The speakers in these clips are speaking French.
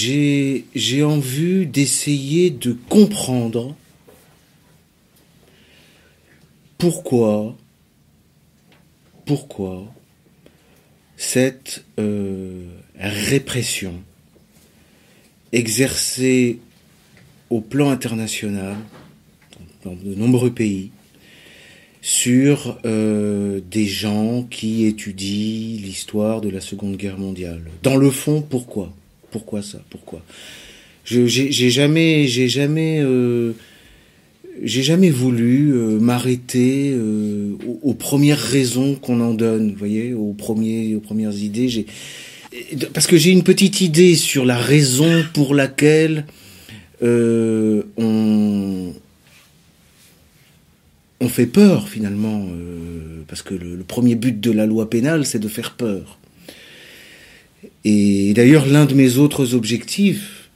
j'ai j'ai envie d'essayer de comprendre pourquoi pourquoi cette euh, répression exercée au plan international dans de nombreux pays sur euh, des gens qui étudient l'histoire de la Seconde Guerre mondiale. Dans le fond, pourquoi? Pourquoi ça? Pourquoi? Euh, j'ai jamais voulu euh, m'arrêter aux, aux, premières raisons qu'on en donne. Vous voyez, aux premiers, aux premières idées. Parce que j'ai une petite idée sur la raison pour laquelle on fait peur finalement, euh, parce que le, premier but de la loi pénale, c'est de faire peur. Et d'ailleurs, l'un de mes autres objectifs,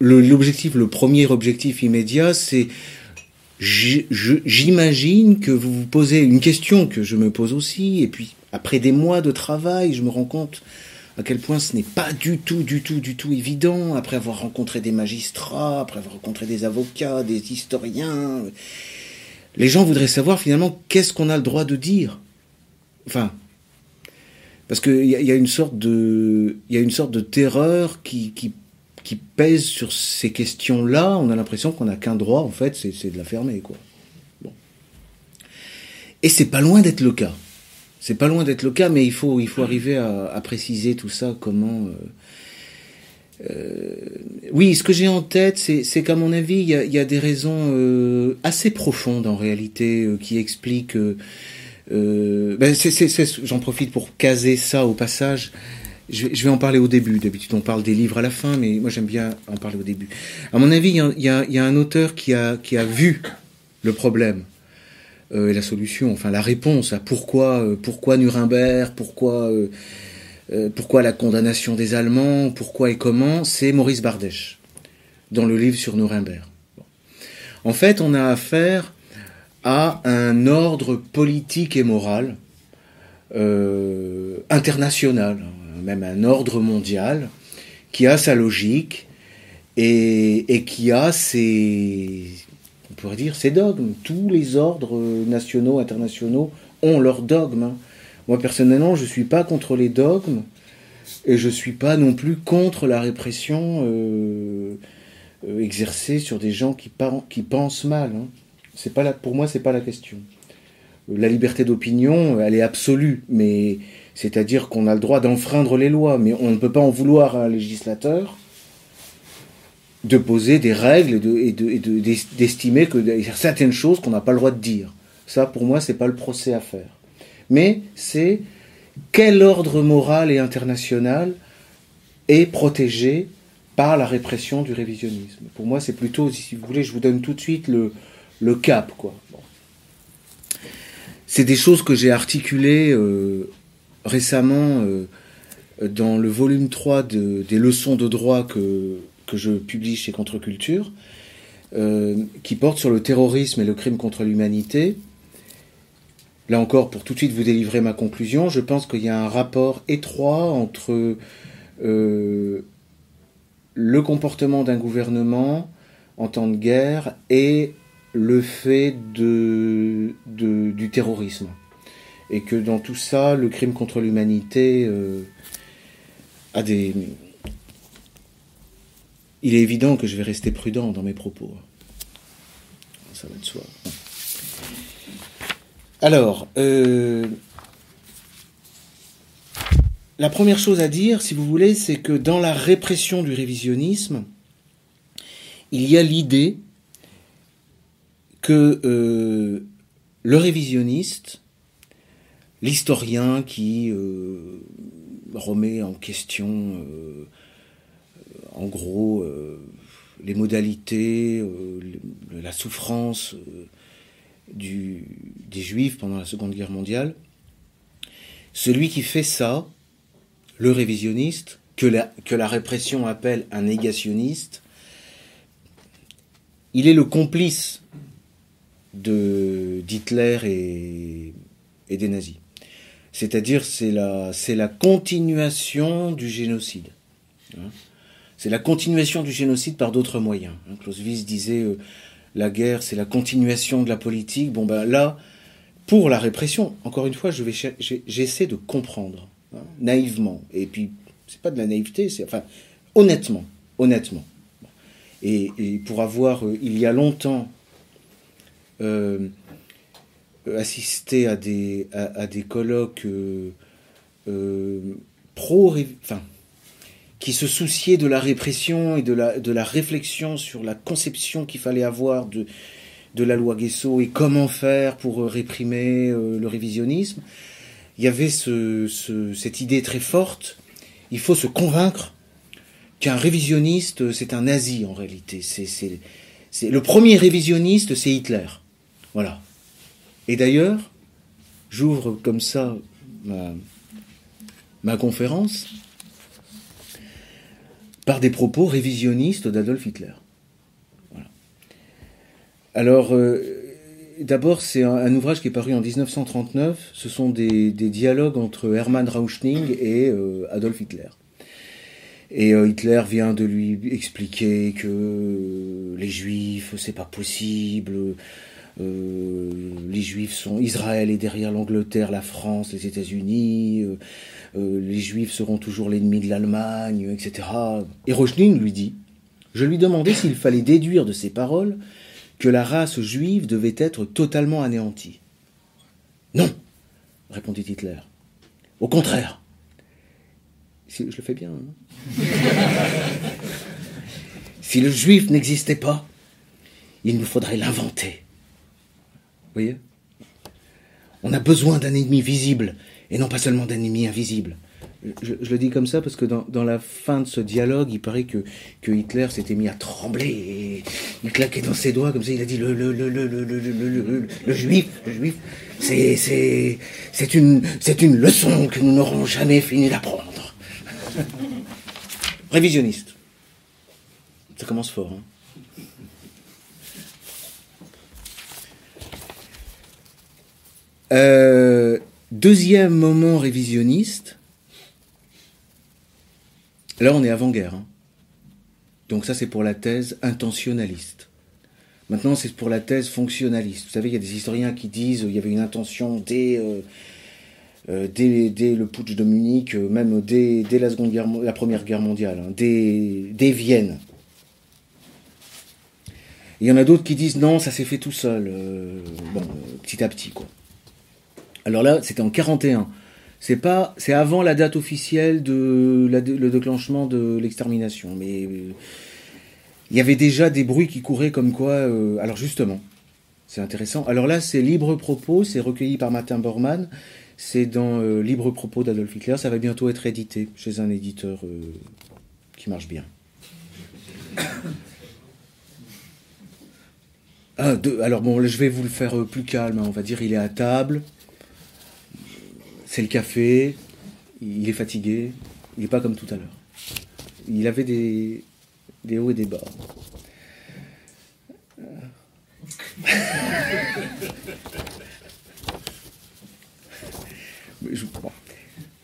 l'objectif, le, premier objectif immédiat, c'est j'imagine que vous vous posez une question que je me pose aussi, et puis après des mois de travail, je me rends compte à quel point ce n'est pas du tout, du tout, du tout évident, après avoir rencontré des magistrats, après avoir rencontré des avocats, des historiens, les gens voudraient savoir finalement qu'est-ce qu'on a le droit de dire? Enfin, parce qu'il y, y, a une sorte de, il y a une sorte de terreur qui, qui, qui pèse sur ces questions-là. On a l'impression qu'on n'a qu'un droit, en fait, c'est de la fermer, quoi. Bon. Et c'est pas loin d'être le cas. C'est pas loin d'être le cas, mais il faut, il faut arriver à, à préciser tout ça, comment. Euh, euh, oui, ce que j'ai en tête, c'est qu'à mon avis, il y a, y a, des raisons euh, assez profondes en réalité euh, qui expliquent. Euh, ben J'en profite pour caser ça au passage. Je vais, en parler au début. D'habitude, on parle des livres à la fin, mais moi j'aime bien en parler au début. À mon avis, il y a, un auteur qui a, vu le problème et la solution, enfin la réponse à pourquoi, pourquoi Nuremberg, pourquoi euh, pourquoi la condamnation des Allemands, pourquoi et comment, c'est Maurice Bardèche, dans le livre sur Nuremberg. En fait, on a affaire à un ordre politique et moral euh, international, même un ordre mondial, qui a sa logique et, qui a ses, on pourrait dire, ses dogmes. Tous les ordres nationaux, internationaux ont leurs dogmes. Hein. Moi, personnellement, je ne suis pas contre les dogmes et je ne suis pas non plus contre la répression euh, euh, exercée sur des gens qui, qui pensent mal. Hein. C'est pas la, pour moi, c'est pas la question. La liberté d'opinion, elle est absolue, mais c'est-à-dire qu'on a le droit d'enfreindre les lois, mais on ne peut pas en vouloir à un législateur de poser des règles et d'estimer de, que y a certaines choses qu'on n'a pas le droit de dire. Ça, pour moi, c'est pas le procès à faire mais c'est quel ordre moral et international est protégé par la répression du révisionnisme. Pour moi, c'est plutôt, si vous voulez, je vous donne tout de suite le, le cap. quoi. C'est des choses que j'ai articulées euh, récemment euh, dans le volume 3 de, des leçons de droit que, je publie chez Contre-Culture, euh, qui porte sur le terrorisme et le crime contre l'humanité là encore, pour tout de suite vous délivrer ma conclusion, je pense qu'il y a un rapport étroit entre le comportement d'un gouvernement en temps de guerre et le fait du terrorisme. Et que dans tout ça, le crime contre l'humanité euh, a des... Il est évident que je vais rester prudent dans mes propos. Ça va de soi. Alors, euh, la première chose à dire, si vous voulez, c'est que dans la répression du révisionnisme, il y a l'idée que euh, le révisionniste, l'historien qui euh, remet en question, en gros, les modalités, la souffrance, des Juifs pendant la Seconde Guerre mondiale, celui qui fait ça, le révisionniste, que la, répression appelle un négationniste, il est le complice d'Hitler et, des nazis. C'est-à-dire c'est la, la continuation du génocide. Hein. C'est la continuation du génocide par d'autres moyens. Hein. Clausewitz disait euh, la guerre, c'est la continuation de la politique. Bon ben là, pour la répression, encore une fois, je vais j'essaie de comprendre hein, naïvement. Et puis c'est pas de la naïveté, c'est enfin honnêtement, honnêtement. Et, pour avoir, euh, il y a longtemps, euh, assisté à des, à, des colloques euh, pro, enfin, qui se souciaient de la répression et de la, de la réflexion sur la conception qu'il fallait avoir de, de la loi Guesso et comment faire pour réprimer le révisionnisme. Il y avait ce, cette idée très forte, il faut se convaincre qu'un révisionniste, c'est un nazi en réalité. C'est, le premier révisionniste, c'est Hitler. Voilà. Et d'ailleurs, j'ouvre comme ça ma, conférence par des propos révisionnistes d'Adolf Hitler. Voilà. Alors, euh, d'abord, c'est un, ouvrage qui est paru en 1939. Ce sont des, dialogues entre Hermann Rauschning et euh, Adolf Hitler. Et euh, Hitler vient de lui expliquer que les Juifs, c'est pas possible. Euh, les Juifs sont Israël est derrière l'Angleterre, la France, les États-Unis. les Juifs seront toujours l'ennemi de l'Allemagne, etc. Et Rochling lui dit Je lui demandais s'il fallait déduire de ces paroles que la race juive devait être totalement anéantie. Non, répondit Hitler. Au contraire. Je le fais bien. Hein si le juif n'existait pas, il nous faudrait l'inventer. On a besoin d'un ennemi visible et non pas seulement d'un ennemi invisible. Je, le dis comme ça parce que dans, la fin de ce dialogue, il paraît que, Hitler s'était mis à trembler et il claquait dans ses doigts comme ça. Il a dit le, le, le, le, le, le, le, le juif, le juif, c'est, une, une leçon que nous n'aurons jamais fini d'apprendre. Révisionniste. Ça commence fort. Hein. Euh, deuxième moment révisionniste. Là, on est avant-guerre. Hein. Donc ça, c'est pour la thèse intentionnaliste. Maintenant, c'est pour la thèse fonctionnaliste. Vous savez, il y a des historiens qui disent qu'il y avait une intention dès euh, euh, dès, le putsch de Munich, euh, même dès, guerre, la Première Guerre mondiale, hein, dès, Vienne. Il y en a d'autres qui disent non, ça s'est fait tout seul, euh, bon, petit à petit quoi. Alors là, c'était en 41. C'est pas, c'est avant la date officielle de le déclenchement de l'extermination, mais il y avait déjà des bruits qui couraient comme quoi. alors justement, c'est intéressant. Alors là, c'est libre propos, c'est recueilli par Martin Bormann. C'est dans euh, Libre propos d'Adolf Hitler. Ça va bientôt être édité chez un éditeur euh, qui marche bien. Ah, alors bon, je vais vous le faire euh, plus calme. Hein. On va dire, il est à table. C'est le café. Il est fatigué. Il n'est pas comme tout à l'heure. Il avait des, hauts et des bas.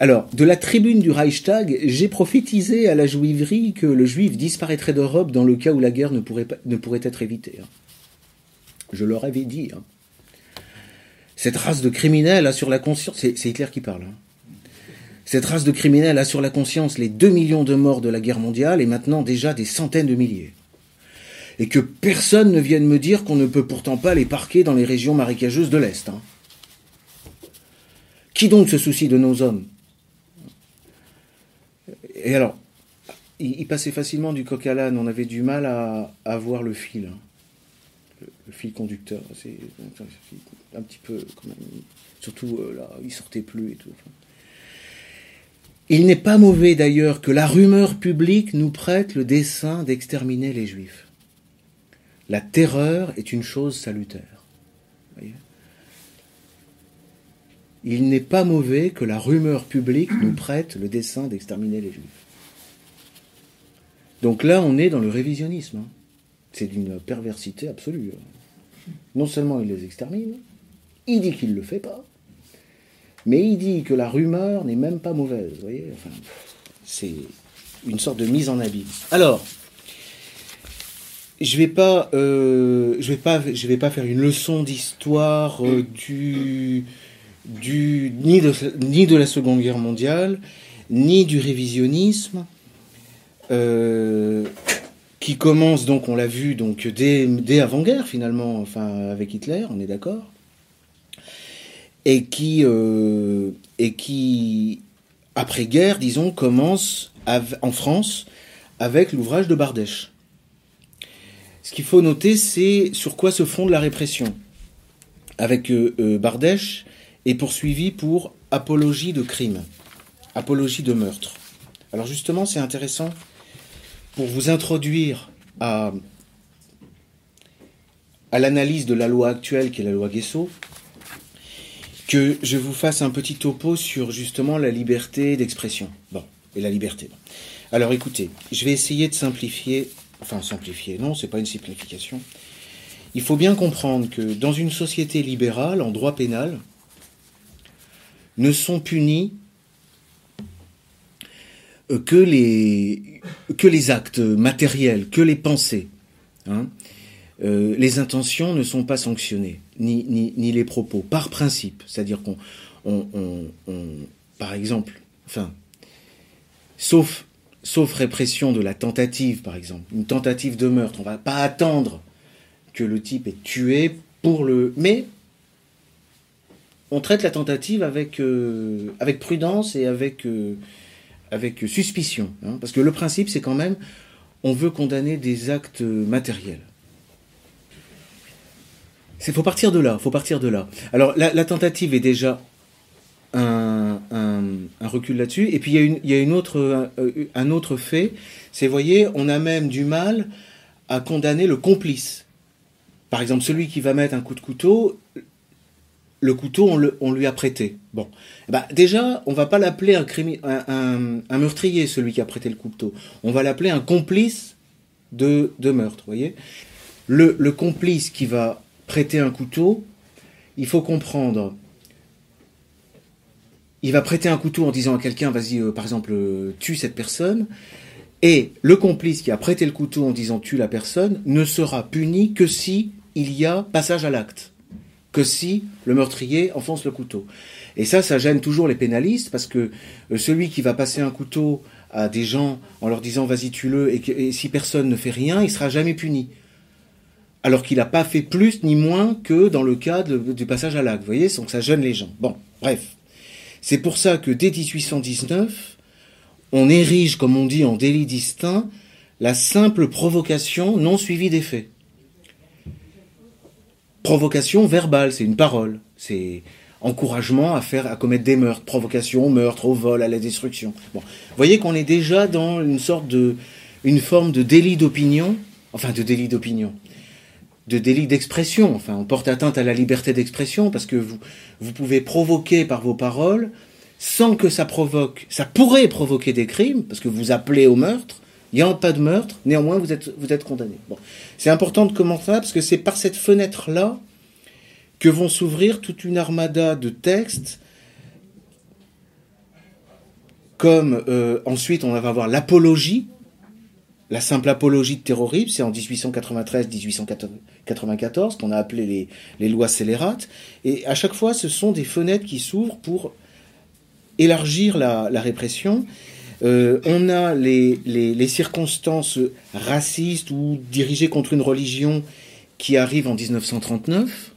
Alors, de la tribune du Reichstag, j'ai prophétisé à la juiverie que le juif disparaîtrait d'Europe dans le cas où la guerre ne pourrait, ne pourrait être évitée. Hein. Je leur avais dit. Hein. Cette race de criminels a sur la conscience, c'est Hitler qui parle. Hein. Cette race de criminels a sur la conscience les 2 millions de morts de la guerre mondiale et maintenant déjà des centaines de milliers. Et que personne ne vienne me dire qu'on ne peut pourtant pas les parquer dans les régions marécageuses de l'Est. Qui donc se soucie de nos hommes? Et alors, il, passait facilement du coq à l'âne, on avait du mal à, voir le fil, hein. Le, fil conducteur. C'est un petit peu, quand même, surtout euh, là, il sortait plus et tout. Il n'est pas mauvais d'ailleurs que la rumeur publique nous prête le dessein d'exterminer les juifs. La terreur est une chose salutaire. Il n'est pas mauvais que la rumeur publique nous prête le dessein d'exterminer les juifs. Donc là, on est dans le révisionnisme. Hein. C'est d'une perversité absolue. Hein. Non seulement il les extermine, il dit qu'il ne le fait pas, mais il dit que la rumeur n'est même pas mauvaise. Voyez enfin, c'est une sorte de mise en abîme. Alors, je vais pas, euh, vais pas, vais pas faire une leçon d'histoire euh, du, du ni de ni de la Seconde Guerre mondiale, ni du révisionnisme, euh, qui commence donc, on l'a vu donc dès, avant-guerre finalement, enfin avec Hitler, on est d'accord, et qui qui après-guerre, disons, commence en France avec l'ouvrage de Bardèche. Ce qu'il faut noter, c'est sur quoi se fonde la répression. Avec euh, euh, Bardèche est poursuivi pour apologie de crime, apologie de meurtre. Alors justement, c'est intéressant pour vous introduire à, l'analyse de la loi actuelle qui est la loi Guesso, que je vous fasse un petit topo sur justement la liberté d'expression. Bon, et la liberté. Alors écoutez, je vais essayer de simplifier, enfin simplifier, non, c'est pas une simplification. Il faut bien comprendre que dans une société libérale, en droit pénal, ne sont punis que les, que les actes matériels, que les pensées. Hein. Euh, les intentions ne sont pas sanctionnées, ni, ni, les propos, par principe. C'est-à-dire qu'on, par exemple, enfin, sauf, sauf répression de la tentative, par exemple, une tentative de meurtre, on va pas attendre que le type est tué pour le. Mais on traite la tentative avec, euh, avec prudence et avec, euh, avec suspicion. Hein, parce que le principe, c'est quand même, on veut condamner des actes matériels. Il faut partir de là, faut partir de là. Alors la, tentative est déjà un, recul là-dessus. Et puis il y a, une, autre, euh, un, autre fait, c'est, voyez, on a même du mal à condamner le complice. Par exemple, celui qui va mettre un coup de couteau, le couteau, on, lui a prêté. Bon, bah, déjà, on va pas l'appeler un, meurtrier, celui qui a prêté le couteau. On va l'appeler un complice de, de meurtre, voyez. Le, le complice qui va prêter un couteau, il faut comprendre. Il va prêter un couteau en disant à quelqu'un, vas-y, euh, par exemple, euh, tue cette personne. Et le complice qui a prêté le couteau en disant tue la personne ne sera puni que si il y a passage à l'acte, que si le meurtrier enfonce le couteau. Et ça, ça gêne toujours les pénalistes parce que euh, celui qui va passer un couteau à des gens en leur disant vas-y tue-le et, et si personne ne fait rien, il sera jamais puni alors qu'il n'a pas fait plus ni moins que dans le cas du passage à l'acte. Vous voyez, donc ça gêne les gens. Bon, bref. C'est pour ça que dès 1819, on érige, comme on dit, en délit distinct, la simple provocation non suivie des faits. Provocation verbale, c'est une parole. C'est encouragement à faire, à commettre des meurtres, provocation au meurtre, au vol, à la destruction. Bon. Vous voyez qu'on est déjà dans une sorte de, une forme de délit d'opinion, enfin de délit d'opinion, de délit d'expression. Enfin, on porte atteinte à la liberté d'expression parce que vous, vous pouvez provoquer par vos paroles sans que ça provoque, ça pourrait provoquer des crimes parce que vous appelez au meurtre. Il n'y a pas de meurtre, néanmoins vous êtes, vous êtes condamné. Bon. C'est important de commencer parce que c'est par cette fenêtre-là que vont s'ouvrir toute une armada de textes comme euh, ensuite on va avoir l'apologie, la simple apologie de terrorisme, c'est en 1893-1894 qu'on a appelé les, lois scélérates. Et à chaque fois, ce sont des fenêtres qui s'ouvrent pour élargir la, répression. Euh, on a les, circonstances racistes ou dirigées contre une religion qui arrivent en 1939.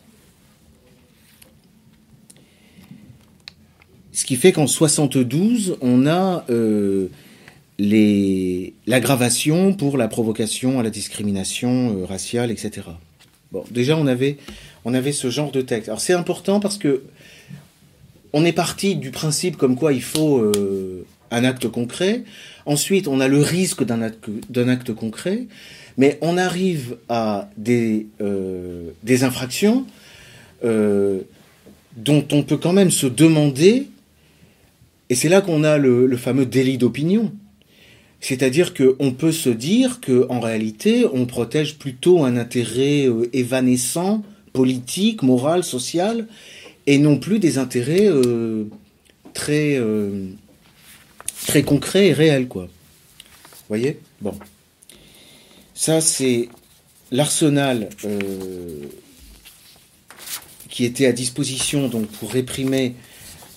Ce qui fait qu'en 72, on a euh, l'aggravation pour la provocation à la discrimination euh, raciale, etc. Bon, déjà on avait, ce genre de texte. Alors c'est important parce que on est parti du principe comme quoi il faut un acte concret. Ensuite, on a le risque d'un acte, concret, mais on arrive à des, euh, infractions dont on peut quand même se demander, et c'est là qu'on a le fameux délit d'opinion. C'est-à-dire qu'on peut se dire qu'en réalité, on protège plutôt un intérêt euh, évanescent, politique, moral, social, et non plus des intérêts euh, très, euh, très concrets et réels. Quoi. voyez? Bon. Ça, c'est l'arsenal qui était à disposition donc pour réprimer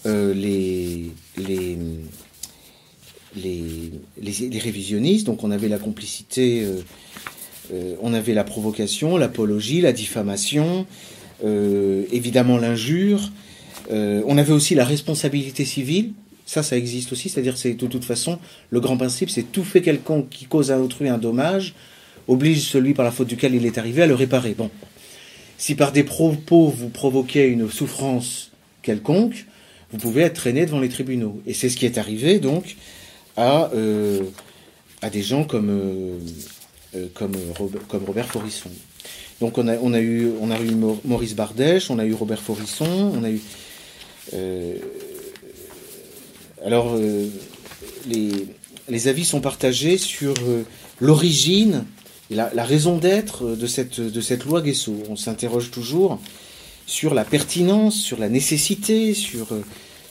les, les, les, révisionnistes. Donc on avait la complicité, euh, euh, on avait la provocation, l'apologie, la diffamation, euh, évidemment l'injure. on avait aussi la responsabilité civile. Ça, ça existe aussi. C'est-à-dire, c'est de toute façon, le grand principe, c'est tout fait quelconque qui cause à autrui un dommage oblige celui par la faute duquel il est arrivé à le réparer. Bon. Si par des propos vous provoquez une souffrance quelconque, vous pouvez être traîné devant les tribunaux. Et c'est ce qui est arrivé donc à, euh, à des gens comme, euh, euh, comme, comme Robert Forisson. Donc on a, on a, eu, on a eu Maurice Bardèche, on a eu Robert Forisson, on a eu... alors, les, les, avis sont partagés sur l'origine la, la, raison d'être de cette, de cette loi Guesso. On s'interroge toujours sur la pertinence, sur la nécessité, sur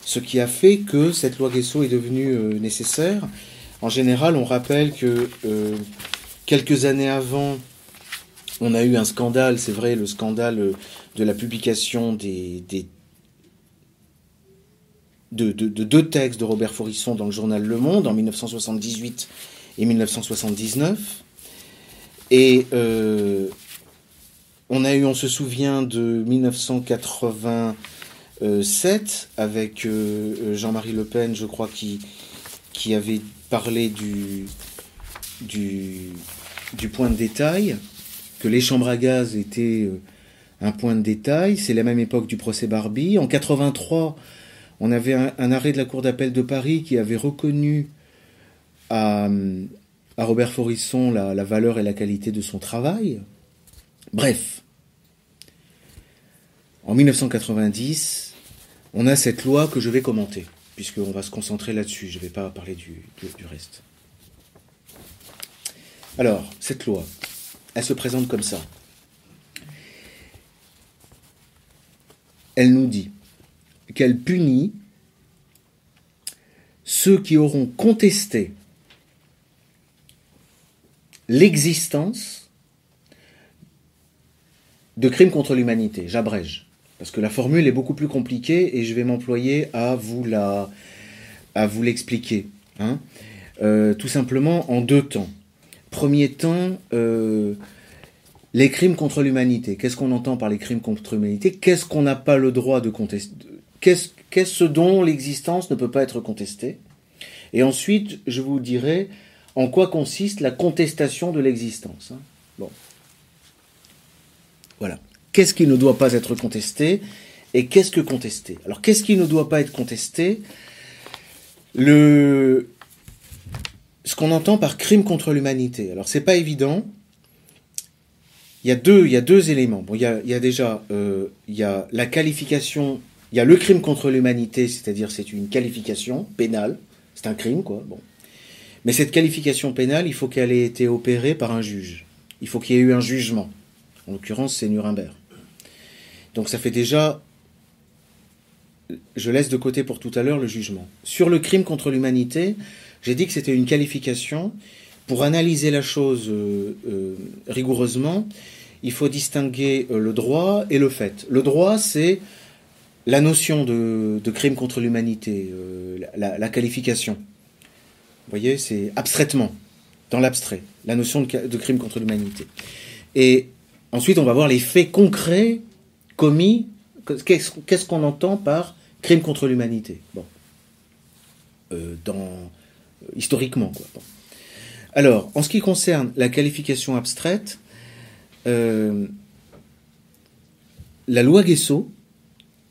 ce qui a fait que cette loi Guesso est devenue euh, nécessaire. En général, on rappelle que euh, quelques années avant, on a eu un scandale, c'est vrai, le scandale euh, de la publication des, de, deux textes de Robert Forisson dans le journal Le Monde en 1978 et 1979. Et on a eu, on se souvient de 1980. 7 euh, avec euh, euh, Jean-Marie Le Pen, je crois, qui, qui avait parlé du, du, du point de détail, que les chambres à gaz étaient un point de détail. C'est la même époque du procès Barbie. En 83, on avait un, arrêt de la Cour d'appel de Paris qui avait reconnu à, Robert Forisson la, valeur et la qualité de son travail. Bref. En 1990, on a cette loi que je vais commenter, puisqu'on va se concentrer là-dessus, je ne vais pas parler du, reste. Alors, cette loi, elle se présente comme ça. Elle nous dit qu'elle punit ceux qui auront contesté l'existence de crimes contre l'humanité. J'abrège parce que la formule est beaucoup plus compliquée et je vais m'employer à vous l'expliquer. Hein. Euh, tout simplement en deux temps. Premier temps, euh, les crimes contre l'humanité. Qu'est-ce qu'on entend par les crimes contre l'humanité? Qu'est-ce qu'on n'a pas le droit de contester Qu'est-ce ce dont l'existence ne peut pas être contestée? Et ensuite, je vous dirai en quoi consiste la contestation de l'existence. Hein. Bon. Voilà qu'est-ce qui ne doit pas être contesté et qu'est-ce que contester? Alors qu'est-ce qui ne doit pas être contesté? Le ce qu'on entend par crime contre l'humanité. Alors c'est pas évident. Il y a deux, il y a deux éléments. Bon, il y a, il y a déjà, euh, il y a la qualification, il y a le crime contre l'humanité, c'est-à-dire c'est une qualification pénale, c'est un crime quoi. Bon, mais cette qualification pénale, il faut qu'elle ait été opérée par un juge. Il faut qu'il y ait eu un jugement. En l'occurrence, c'est Nuremberg. Donc ça fait déjà... Je laisse de côté pour tout à l'heure le jugement. Sur le crime contre l'humanité, j'ai dit que c'était une qualification. Pour analyser la chose euh, euh, rigoureusement, il faut distinguer euh, le droit et le fait. Le droit, c'est la notion de, crime contre l'humanité, la, qualification. Vous voyez, c'est abstraitement, dans l'abstrait, la notion de, crime contre l'humanité. Et ensuite, on va voir les faits concrets commis. Qu'est-ce qu'on entend par crime contre l'humanité? Euh, dans, historiquement, quoi. Alors, en ce qui concerne la qualification abstraite, euh, la loi Guesso,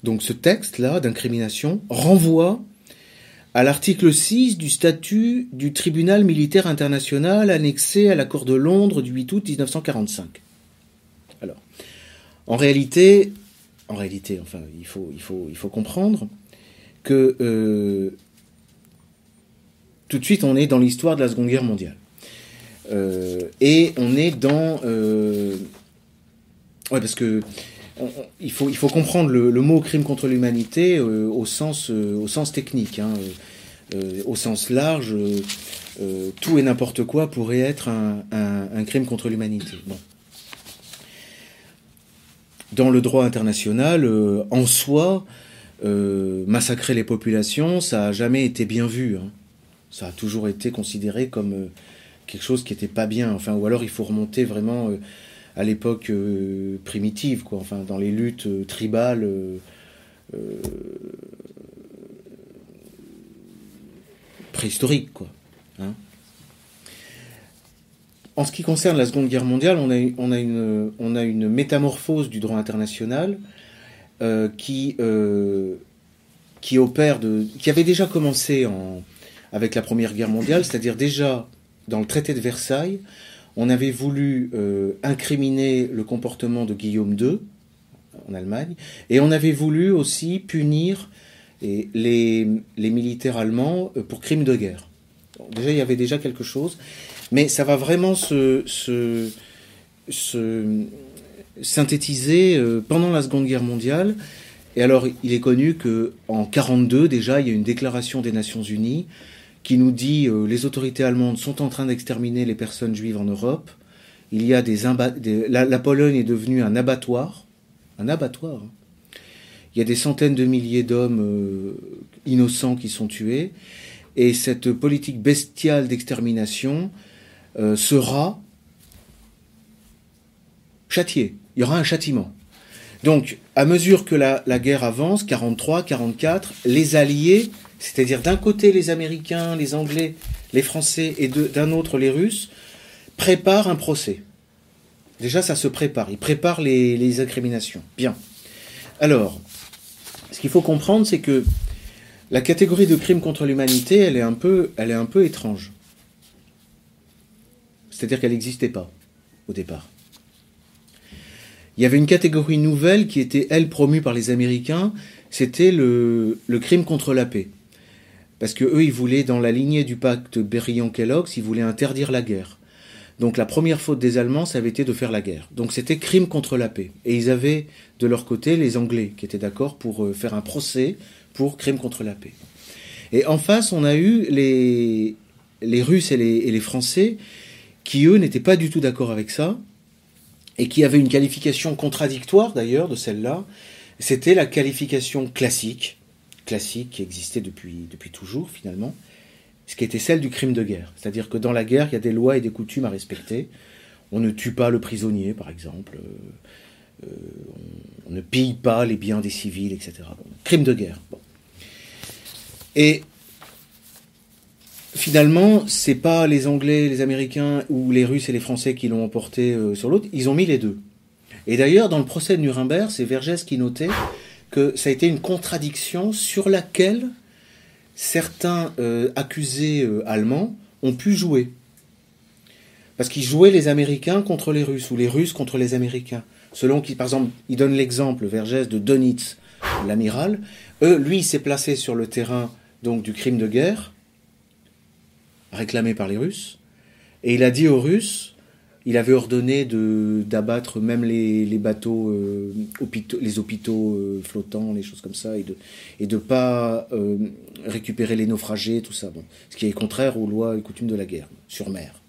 donc ce texte-là d'incrimination, renvoie à l'article 6 du statut du tribunal militaire international annexé à l'accord de Londres du 8 août 1945. Alors, en réalité, en réalité, enfin, il faut, il faut, il faut comprendre que euh, tout de suite, on est dans l'histoire de la Seconde Guerre mondiale. Euh, et on est dans... Euh, ouais, parce que il, faut, il faut comprendre le, mot crime contre l'humanité au, sens, au sens technique. Hein. au sens large, tout et n'importe quoi pourrait être un, crime contre l'humanité. Dans le droit international, en soi, massacrer les populations, ça n'a jamais été bien vu. Hein. Ça a toujours été considéré comme quelque chose qui n'était pas bien. Enfin, ou alors il faut remonter vraiment à l'époque euh, primitive, quoi, enfin dans les luttes euh, tribales. Euh, préhistoriques, quoi. Hein. En ce qui concerne la Seconde Guerre mondiale, on a, on a, une, on a une métamorphose du droit international qui, qui opère de, qui avait déjà commencé en, avec la Première Guerre mondiale, c'est-à-dire déjà dans le traité de Versailles, on avait voulu euh, incriminer le comportement de Guillaume II en Allemagne, et on avait voulu aussi punir les, militaires allemands euh, pour crimes de guerre. déjà, il y avait déjà quelque chose, mais ça va vraiment se, synthétiser euh, pendant la Seconde Guerre mondiale. Et alors, il est connu que en 42 déjà, il y a une déclaration des Nations Unies qui nous dit euh, les autorités allemandes sont en train d'exterminer les personnes juives en Europe. Il y a des, la, Pologne est devenue un abattoir, un abattoir. Hein. Il y a des centaines de milliers d'hommes euh, innocents qui sont tués, et cette politique bestiale d'extermination euh, sera châtiée. Il y aura un châtiment. Donc, à mesure que la, la guerre avance, 43, 44, les Alliés c'est-à-dire d'un côté les Américains, les Anglais, les Français et d'un autre les Russes, préparent un procès. Déjà, ça se prépare. Ils préparent les, incriminations. Bien. Alors, ce qu'il faut comprendre, c'est que la catégorie de crime contre l'humanité, elle est un peu, elle est un peu étrange. C'est-à-dire qu'elle n'existait pas au départ. Il y avait une catégorie nouvelle qui était, elle, promue par les Américains, c'était le crime contre la paix. Parce que eux, ils voulaient, dans la lignée du pacte Berrillon-Kellogg's, ils voulaient interdire la guerre. Donc la première faute des Allemands, ça avait été de faire la guerre. Donc c'était crime contre la paix. Et ils avaient de leur côté les Anglais qui étaient d'accord pour euh, faire un procès pour crime contre la paix. Et en face, on a eu les, Russes et les Français qui, eux, n'étaient pas du tout d'accord avec ça et qui avaient une qualification contradictoire d'ailleurs de celle-là. C'était la qualification classique classique qui existait depuis, toujours finalement, ce qui était celle du crime de guerre. C'est-à-dire que dans la guerre, il y a des lois et des coutumes à respecter. On ne tue pas le prisonnier, par exemple. Euh, euh, on, ne pille pas les biens des civils, etc. crime de guerre. Et finalement, c'est pas les Anglais, les Américains ou les Russes et les Français qui l'ont emporté euh, sur l'autre. Ils ont mis les deux. Et d'ailleurs, dans le procès de Nuremberg, c'est Vergès qui notait que ça a été une contradiction sur laquelle certains euh, accusés euh, allemands ont pu jouer. Parce qu'ils jouaient les Américains contre les Russes, ou les Russes contre les Américains. Selon qui, par exemple, il donne l'exemple, Vergès, de Donitz, l'amiral. Lui, il s'est placé sur le terrain donc du crime de guerre, réclamé par les Russes, et il a dit aux Russes, il avait ordonné d'abattre même les, bateaux, euh, les hôpitaux euh, flottants, les choses comme ça, et de et de pas euh, récupérer les naufragés, tout ça. Bon, ce qui est contraire aux lois et coutumes de la guerre sur mer.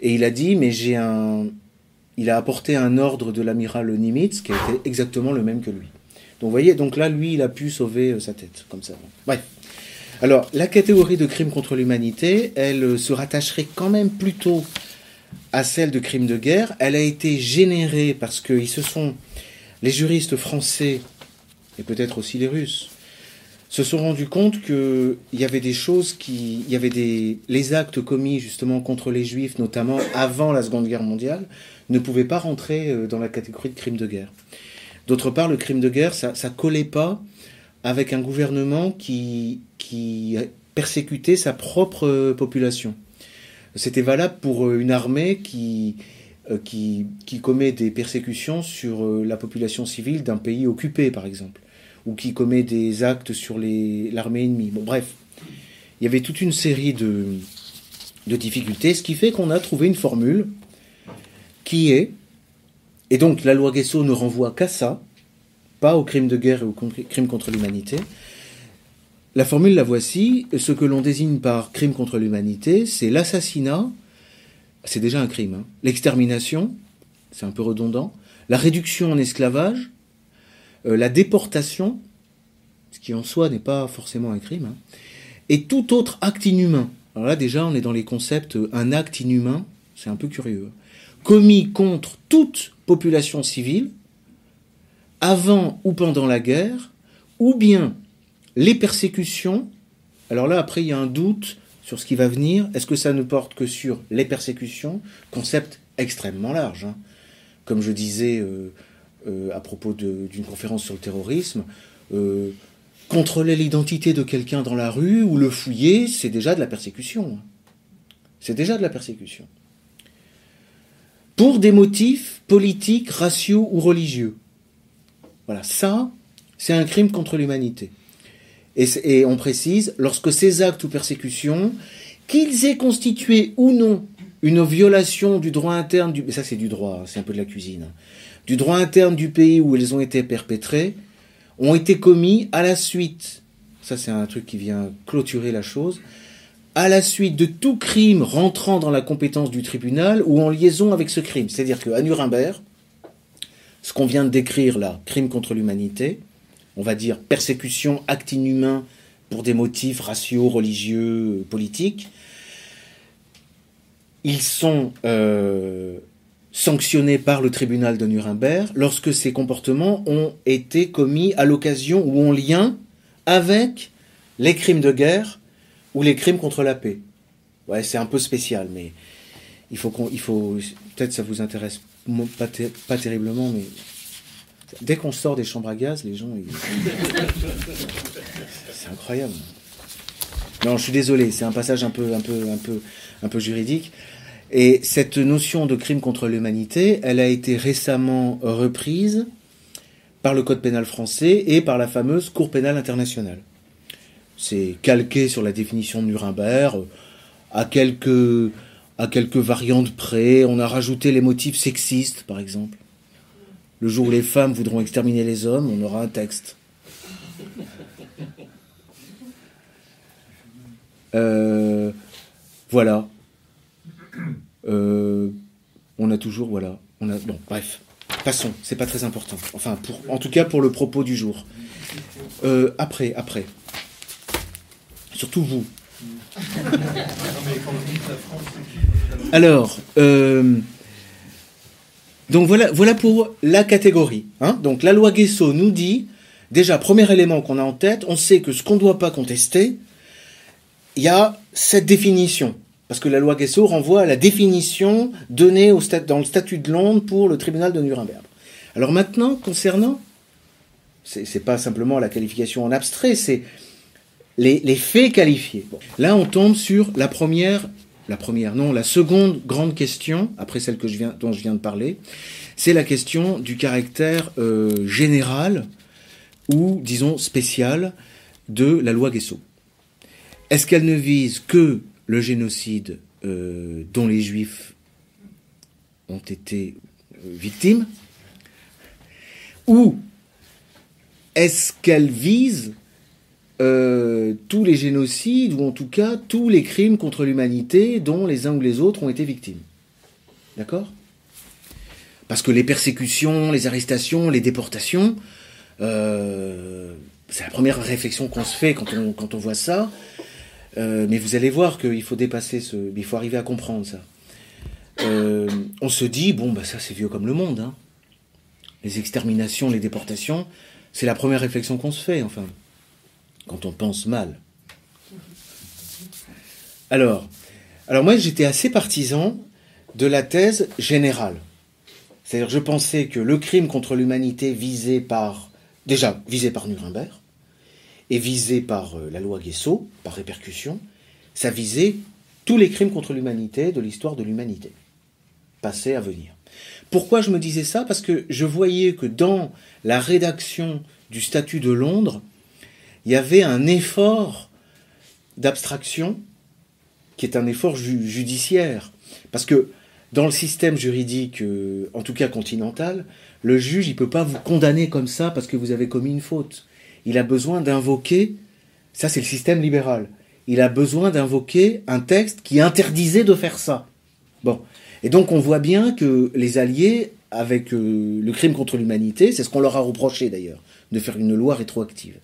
Et il a dit, mais j'ai un, il a apporté un ordre de l'amiral Nimitz qui été exactement le même que lui. Donc vous voyez, donc là, lui, il a pu sauver sa tête, comme ça. Bref. Alors, la catégorie de crime contre l'humanité, elle se rattacherait quand même plutôt à celle de crime de guerre. Elle a été générée parce que se sont, les juristes français et peut-être aussi les Russes, se sont rendus compte qu'il y avait des choses qui, il y avait des, les actes commis justement contre les Juifs, notamment avant la Seconde Guerre mondiale, ne pouvaient pas rentrer euh, dans la catégorie de crime de guerre. D'autre part, le crime de guerre, ça, ça collait pas avec un gouvernement qui, persécutait sa propre population. C'était valable pour euh, une armée qui, euh, qui, commet des persécutions sur euh, la population civile d'un pays occupé, par exemple, ou qui commet des actes sur l'armée ennemie. Bref, il y avait toute une série de, de difficultés, ce qui fait qu'on a trouvé une formule qui est, et donc la loi Guesso ne renvoie qu'à ça, pas aux crimes de guerre et aux crimes contre l'humanité, la formule la voici. Ce que l'on désigne par crime contre l'humanité, c'est l'assassinat, c'est déjà un crime, hein. l'extermination, c'est un peu redondant, la réduction en esclavage, euh, la déportation, ce qui en soi n'est pas forcément un crime, hein, et tout autre acte inhumain. Alors là déjà on est dans les concepts euh, un acte inhumain, c'est un peu curieux, commis contre toute population civile, avant ou pendant la guerre, ou bien les persécutions. Alors là après il y a un doute sur ce qui va venir. Est-ce que ça ne porte que sur les persécutions? Concept extrêmement large. Hein. Comme je disais euh, euh, à propos d'une conférence sur le terrorisme, euh, contrôler l'identité de quelqu'un dans la rue ou le fouiller, c'est déjà de la persécution. Hein. C'est déjà de la persécution. Pour des motifs politiques, raciaux ou religieux. Voilà, ça, c'est un crime contre l'humanité. Et, on précise, lorsque ces actes ou persécutions, qu'ils aient constitué ou non une violation du droit interne du, ça c'est du droit, c'est un peu de la cuisine, du droit interne du pays où elles ont été perpétrées, ont été commis à la suite, ça c'est un truc qui vient clôturer la chose, à la suite de tout crime rentrant dans la compétence du tribunal ou en liaison avec ce crime. C'est-à-dire qu'à Nuremberg, ce qu'on vient de décrire là, crime contre l'humanité, on va dire, persécution, acte inhumain pour des motifs raciaux, religieux, politiques, ils sont euh, sanctionnés par le tribunal de Nuremberg lorsque ces comportements ont été commis à l'occasion ou en lien avec les crimes de guerre ou les crimes contre la paix. Ouais, c'est un peu spécial, mais il faut qu'on, faut, peut-être ça vous intéresse pas, pas terriblement, mais Dès qu'on sort des chambres à gaz, les gens. c'est incroyable. Non, je suis désolé, c'est un passage un peu, un peu, un peu, un peu juridique. Et cette notion de crime contre l'humanité, elle a été récemment reprise par le Code pénal français et par la fameuse Cour pénale internationale. C'est calqué sur la définition de Nuremberg, à quelques, à quelques variantes près. On a rajouté les motifs sexistes, par exemple. Le jour où les femmes voudront exterminer les hommes, on aura un texte. Euh, voilà. Euh, on a toujours, voilà. On a, bon, bref. Passons, c'est pas très important. Enfin, pour, en tout cas pour le propos du jour. Euh, après, après. Surtout vous. Alors, donc voilà, pour la catégorie. Hein. Donc la loi Guesso nous dit, déjà, premier élément qu'on a en tête, on sait que ce qu'on ne doit pas contester, il y a cette définition. Parce que la loi Guesso renvoie à la définition donnée dans le statut de Londres pour le tribunal de Nuremberg. Alors maintenant, concernant, c'est pas simplement la qualification en abstrait, c'est les, faits qualifiés. Là, on tombe sur la première la première, non, la seconde grande question, après celle dont je viens de parler, c'est la question du caractère euh, général ou, disons, spécial de la loi Guesso. Est-ce qu'elle ne vise que le génocide euh, dont les juifs ont été euh, victimes? Ou est-ce qu'elle vise euh, tous les génocides, ou en tout cas tous les crimes contre l'humanité dont les uns ou les autres ont été victimes. D'accord? Parce que les persécutions, les arrestations, les déportations, euh, c'est la première réflexion qu'on se fait quand on, quand on voit ça. Euh, mais vous allez voir qu'il faut dépasser ce. Il faut arriver à comprendre ça. on se dit, bon, bah ça c'est vieux comme le monde. Hein. Les exterminations, les déportations, c'est la première réflexion qu'on se fait, enfin quand on pense mal. Alors, moi j'étais assez partisan de la thèse générale. C'est-à-dire je pensais que le crime contre l'humanité visé par déjà visé par Nuremberg et visé par euh, la loi Guesso par répercussion, ça visait tous les crimes contre l'humanité de l'histoire de l'humanité, passé à venir. Pourquoi je me disais ça? Parce que je voyais que dans la rédaction du statut de Londres, il y avait un effort d'abstraction qui est un effort judiciaire. Parce que dans le système juridique, euh, en tout cas continental, le juge, il ne peut pas vous condamner comme ça parce que vous avez commis une faute. Il a besoin d'invoquer Ça, c'est le système libéral. Il a besoin d'invoquer un texte qui interdisait de faire ça. Bon. Et donc, on voit bien que les Alliés, avec euh, le crime contre l'humanité, c'est ce qu'on leur a reproché d'ailleurs, de faire une loi rétroactive.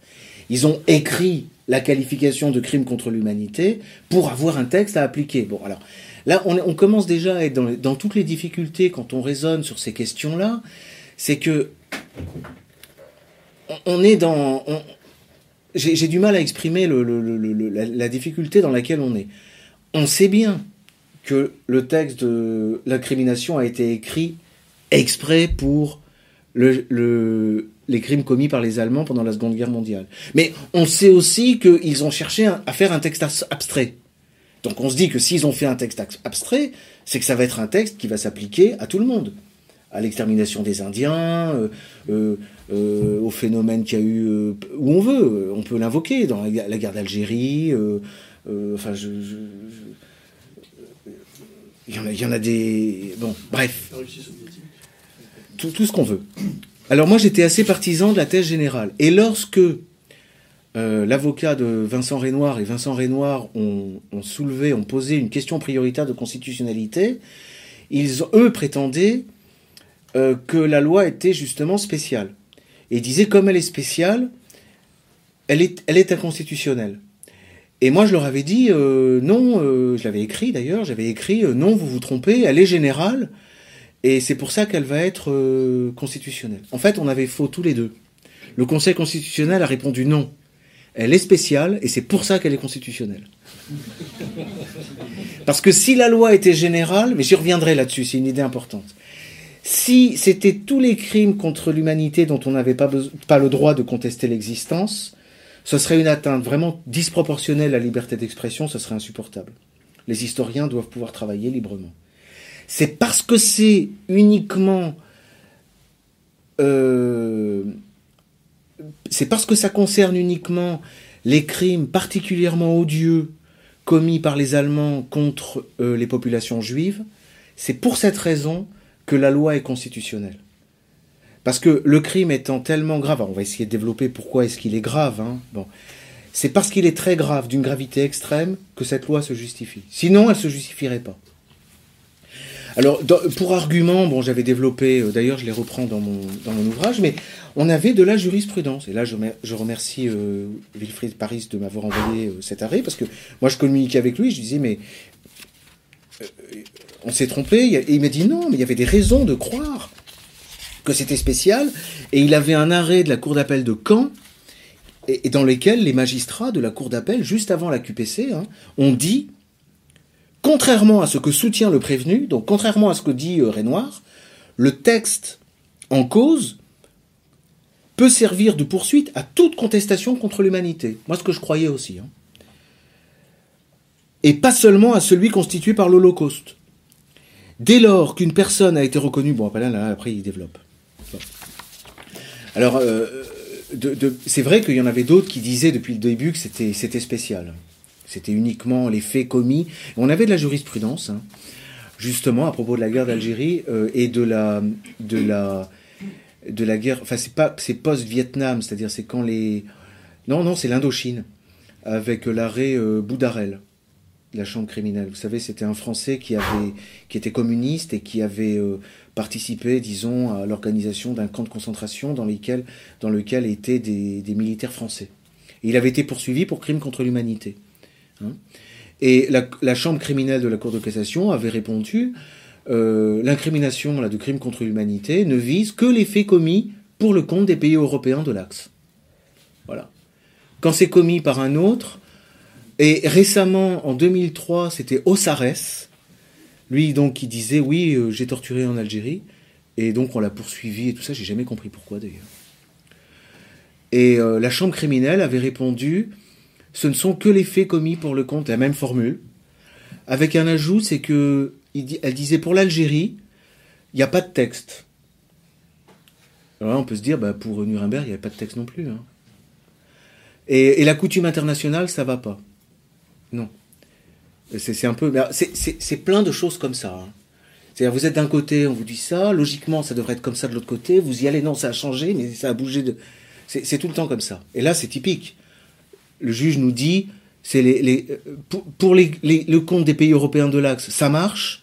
Ils ont écrit la qualification de crime contre l'humanité pour avoir un texte à appliquer. Bon, alors là, on, commence déjà à être dans, toutes les difficultés quand on raisonne sur ces questions-là. C'est que on, est dans. J'ai du mal à exprimer la, difficulté dans laquelle on est. On sait bien que le texte de l'incrimination a été écrit exprès pour le, les crimes commis par les Allemands pendant la Seconde Guerre mondiale. Mais on sait aussi qu'ils ont cherché à faire un texte abstrait. Donc on se dit que s'ils ont fait un texte abstrait, c'est que ça va être un texte qui va s'appliquer à tout le monde. À l'extermination des Indiens, euh, euh, euh, au phénomène qu'il y a eu où on veut. On peut l'invoquer dans la, guerre d'Algérie. enfin, je, il, y en a, il y en a des. Bon, bref tout, ce qu'on veut. Alors moi j'étais assez partisan de la thèse générale. Et lorsque euh, l'avocat de Vincent Renoir et Vincent Renoir ont, soulevé, ont posé une question prioritaire de constitutionnalité, ils, eux, prétendaient euh, que la loi était justement spéciale. Et disaient, comme elle est spéciale, elle est, elle est inconstitutionnelle. Et moi, je leur avais dit, euh, non, je l'avais écrit d'ailleurs, j'avais écrit, non, vous vous trompez, elle est générale, et c'est pour ça qu'elle va être euh, constitutionnelle. En fait, on avait faux tous les deux. Le Conseil constitutionnel a répondu non. Elle est spéciale et c'est pour ça qu'elle est constitutionnelle. Parce que si la loi était générale, mais j'y reviendrai là-dessus, c'est une idée importante. Si c'était tous les crimes contre l'humanité dont on n'avait pas, pas le droit de contester l'existence, ce serait une atteinte vraiment disproportionnelle à la liberté d'expression, ce serait insupportable. Les historiens doivent pouvoir travailler librement c'est parce que c'est uniquement euh, c'est parce que ça concerne uniquement les crimes particulièrement odieux commis par les Allemands contre euh, les populations juives, c'est pour cette raison que la loi est constitutionnelle. Parce que le crime étant tellement grave, on va essayer de développer pourquoi est-ce qu'il est grave, hein, c'est parce qu'il est très grave, d'une gravité extrême, que cette loi se justifie. Sinon, elle ne se justifierait pas. Alors, pour argument, bon, j'avais développé, euh, d'ailleurs, je les reprends dans mon, ouvrage, mais on avait de la jurisprudence. Et là, je, remercie euh, Wilfried Paris de m'avoir envoyé euh, cet arrêt, parce que moi, je communiquais avec lui, je disais, mais euh, on s'est trompé. Et il m'a dit non, mais il y avait des raisons de croire que c'était spécial. Et il avait un arrêt de la Cour d'appel de Caen, et, dans lesquels les magistrats de la Cour d'appel, juste avant la QPC, hein, ont dit contrairement à ce que soutient le prévenu, donc contrairement à ce que dit euh, Renoir, le texte en cause peut servir de poursuite à toute contestation contre l'humanité. Moi, ce que je croyais aussi. Hein. Et pas seulement à celui constitué par l'Holocauste. Dès lors qu'une personne a été reconnue, bon, après, là, après il développe. Alors, euh, c'est vrai qu'il y en avait d'autres qui disaient depuis le début que c'était spécial. C'était uniquement les faits commis. On avait de la jurisprudence, hein, justement, à propos de la guerre d'Algérie euh, et de la, de la, de la guerre. Enfin, c'est pas, post-Vietnam, c'est-à-dire c'est quand les. Non, non, c'est l'Indochine, avec l'arrêt euh, Boudarel, la chambre criminelle. Vous savez, c'était un Français qui avait, qui était communiste et qui avait euh, participé, disons, à l'organisation d'un camp de concentration dans lequel, dans lequel étaient des, militaires français. Il avait été poursuivi pour crime contre l'humanité. Hein. Et la, chambre criminelle de la Cour de cassation avait répondu euh, l'incrimination de crimes contre l'humanité ne vise que les faits commis pour le compte des pays européens de l'Axe. Voilà. Quand c'est commis par un autre, et récemment, en 2003, c'était Osares, lui donc qui disait oui, euh, j'ai torturé en Algérie, et donc on l'a poursuivi et tout ça, j'ai jamais compris pourquoi d'ailleurs. Et euh, la chambre criminelle avait répondu ce ne sont que les faits commis pour le compte, la même formule, avec un ajout, c'est que elle disait pour l'Algérie, il n'y a pas de texte. Alors là, on peut se dire, bah, pour Nuremberg, il n'y avait pas de texte non plus. Hein. Et, la coutume internationale, ça va pas. Non. C'est un peu. C'est plein de choses comme ça. Hein. C'est-à-dire, vous êtes d'un côté, on vous dit ça, logiquement, ça devrait être comme ça de l'autre côté, vous y allez, non, ça a changé, mais ça a bougé de. C'est tout le temps comme ça. Et là, c'est typique le juge nous dit, c'est pour, le compte des pays européens de l'Axe, ça marche.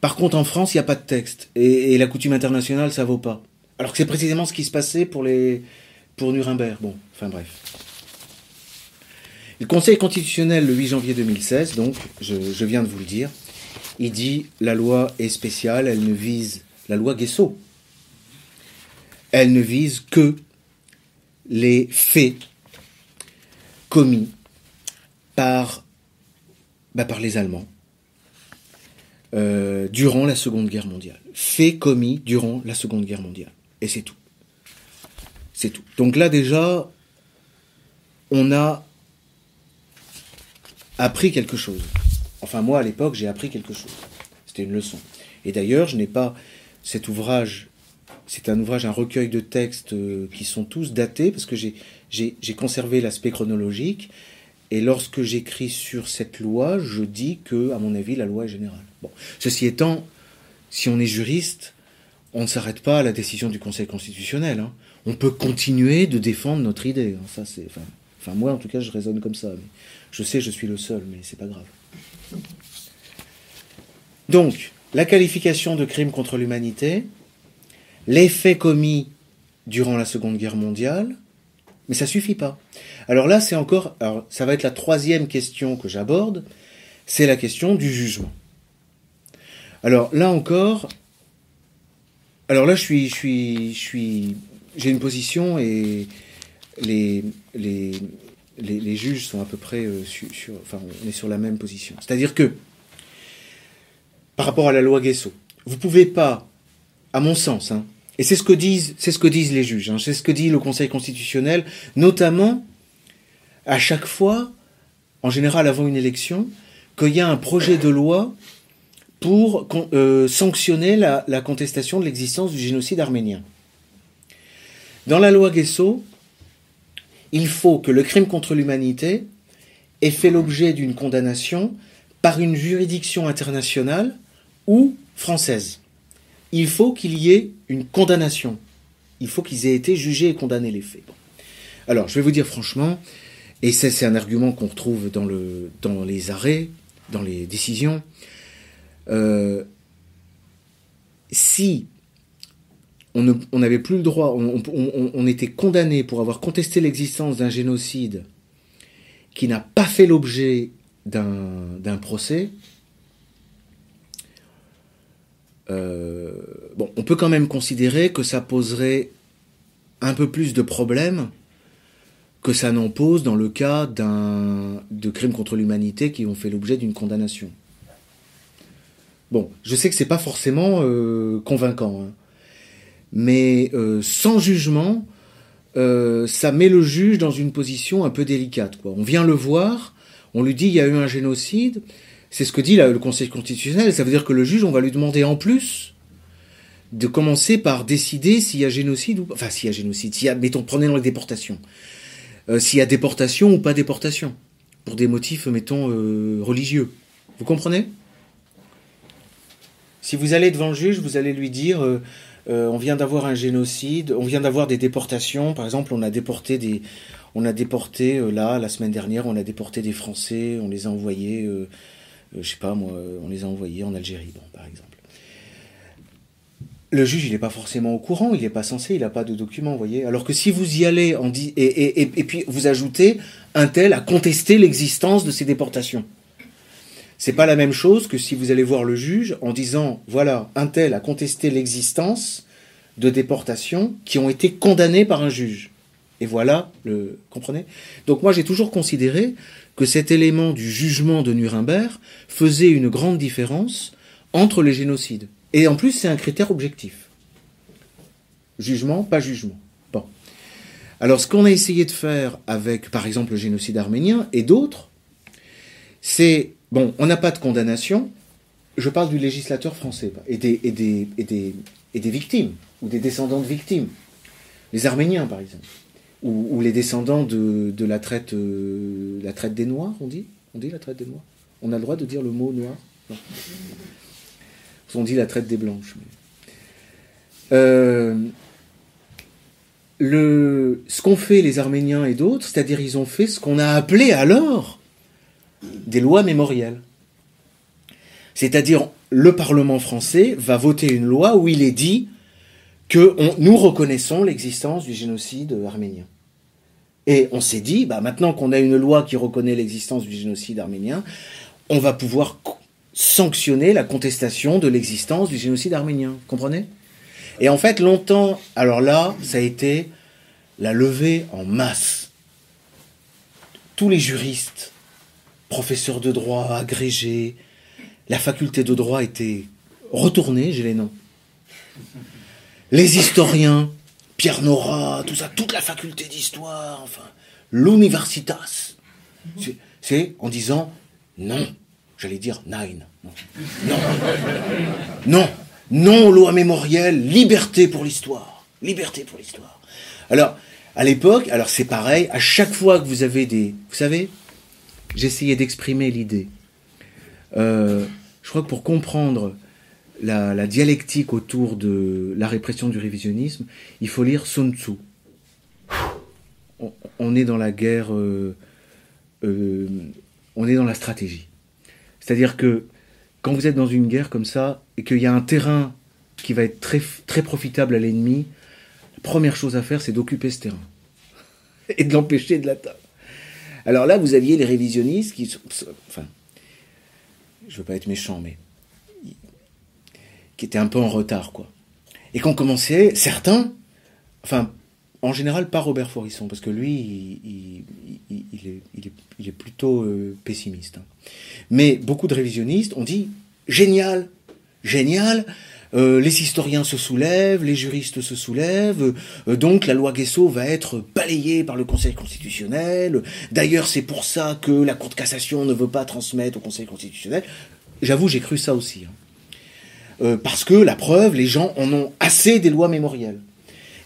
Par contre, en France, il n'y a pas de texte. Et, la coutume internationale, ça vaut pas. Alors que c'est précisément ce qui se passait pour Nuremberg. Bon, enfin bref. Le Conseil constitutionnel, le 8 janvier 2016, donc, je, je viens de vous le dire, il dit la loi est spéciale, elle ne vise la loi Guesso. Elle ne vise que les faits commis par, bah, par les Allemands euh, durant la Seconde Guerre mondiale. Faits commis durant la Seconde Guerre mondiale. Et c'est tout. C'est tout. Donc là déjà, on a appris quelque chose. Enfin moi à l'époque j'ai appris quelque chose. C'était une leçon. Et d'ailleurs je n'ai pas cet ouvrage c'est un ouvrage, un recueil de textes euh, qui sont tous datés, parce que j'ai conservé l'aspect chronologique, et lorsque j'écris sur cette loi, je dis que, à mon avis, la loi est générale. Ceci étant, si on est juriste, on ne s'arrête pas à la décision du Conseil constitutionnel. Hein. On peut continuer de défendre notre idée. Hein. Ça, enfin, moi, en tout cas, je raisonne comme ça. je sais, je suis le seul, mais c'est pas grave. Donc, la qualification de crime contre l'humanité, les faits commis durant la Seconde Guerre mondiale, mais ça suffit pas. Alors là, c'est encore, alors ça va être la troisième question que j'aborde, c'est la question du jugement. Alors là encore, alors là, je suis, je suis, j'ai une position et les, les, les, juges sont à peu près euh, sur, enfin, on est sur la même position. C'est-à-dire que, par rapport à la loi Guesso, vous pouvez pas, à mon sens, hein, et c'est ce que disent, c'est ce que disent les juges, hein. c'est ce que dit le Conseil constitutionnel, notamment à chaque fois, en général avant une élection, qu'il y a un projet de loi pour euh, sanctionner la, la, contestation de l'existence du génocide arménien. Dans la loi Guesso, il faut que le crime contre l'humanité ait fait l'objet d'une condamnation par une juridiction internationale ou française il faut qu'il y ait une condamnation. Il faut qu'ils aient été jugés et condamnés les faits. Alors, je vais vous dire franchement, et c'est un argument qu'on retrouve dans, le, dans les arrêts, dans les décisions, euh, si on n'avait plus le droit, on, était condamné pour avoir contesté l'existence d'un génocide qui n'a pas fait l'objet d'un procès, bon, on peut quand même considérer que ça poserait un peu plus de problèmes que ça n'en pose dans le cas d'un de crimes contre l'humanité qui ont fait l'objet d'une condamnation. Bon, je sais que c'est pas forcément euh, convaincant, hein. mais euh, sans jugement, ça met le juge dans une position un peu délicate. Quoi. On vient le voir, on lui dit il y a eu un génocide, c'est ce que dit le Conseil constitutionnel. Ça veut dire que le juge, on va lui demander en plus de commencer par décider s'il y a génocide ou pas. Enfin, s'il y a génocide, y a, mettons, prenez dans les déportations. Euh, s'il y a déportation ou pas déportation. Pour des motifs, mettons, euh, religieux. Vous comprenez? Si vous allez devant le juge, vous allez lui dire euh, on vient d'avoir un génocide, on vient d'avoir des déportations. Par exemple, on a déporté des. On a déporté, là, la semaine dernière, on a déporté des Français, on les a envoyés je sais pas moi, on les a envoyés en Algérie, par exemple. Le juge, il n'est pas forcément au courant, il n'est pas censé, il n'a pas de document, vous voyez. Alors que si vous y allez et, puis vous ajoutez un tel à contester l'existence de ces déportations. C'est pas la même chose que si vous allez voir le juge en disant voilà, un tel a contesté l'existence de déportations qui ont été condamnées par un juge. Et voilà le. Comprenez? Donc moi j'ai toujours considéré que cet élément du jugement de Nuremberg faisait une grande différence entre les génocides. Et en plus, c'est un critère objectif. Jugement, pas jugement. Bon. Alors, ce qu'on a essayé de faire avec, par exemple, le génocide arménien et d'autres, c'est, bon, on n'a pas de condamnation, je parle du législateur français, et des, et des, victimes, ou des descendants de victimes. Les Arméniens, par exemple ou, les descendants de, la, traite, euh, la traite des Noirs, on dit? On dit la traite des Noirs? On a le droit de dire le mot noir? On dit la traite des Blanches. Euh, ce qu'ont fait les Arméniens et d'autres, c'est-à-dire ils ont fait ce qu'on a appelé alors des lois mémorielles. C'est-à-dire le Parlement français va voter une loi où il est dit que nous reconnaissons l'existence du génocide arménien. Et on s'est dit, bah maintenant qu'on a une loi qui reconnaît l'existence du génocide arménien, on va pouvoir sanctionner la contestation de l'existence du génocide arménien. Comprenez? Et en fait, longtemps, alors là, ça a été la levée en masse. Tous les juristes, professeurs de droit, agrégés, la faculté de droit était retournée, j'ai les noms. Les historiens, Pierre Nora, tout ça, toute la faculté d'histoire, enfin, l'universitas. C'est en disant non, j'allais dire nine. Non, non, non, loi mémorielle, liberté pour l'histoire, liberté pour l'histoire. Alors, à l'époque, alors c'est pareil, à chaque fois que vous avez des, vous savez, j'essayais d'exprimer l'idée. Euh, je crois que pour comprendre la, dialectique autour de la répression du révisionnisme, il faut lire Sun Tzu. On, est dans la guerre, euh, euh, on est dans la stratégie. C'est-à-dire que quand vous êtes dans une guerre comme ça et qu'il y a un terrain qui va être très, très profitable à l'ennemi, la première chose à faire, c'est d'occuper ce terrain et de l'empêcher de l'atteindre. Alors là, vous aviez les révisionnistes qui, enfin, je veux pas être méchant, mais qui étaient un peu en retard, quoi. Et qu'on commençait, certains, enfin, en général pas Robert Forisson, parce que lui, il, est, plutôt euh, pessimiste. Hein. Mais beaucoup de révisionnistes ont dit génial, génial. Euh, les historiens se soulèvent, les juristes se soulèvent, euh, donc la loi Guesso va être balayée par le Conseil constitutionnel. D'ailleurs, c'est pour ça que la Cour de cassation ne veut pas transmettre au Conseil constitutionnel. J'avoue, j'ai cru ça aussi. Hein. Euh, parce que la preuve, les gens en ont assez des lois mémorielles.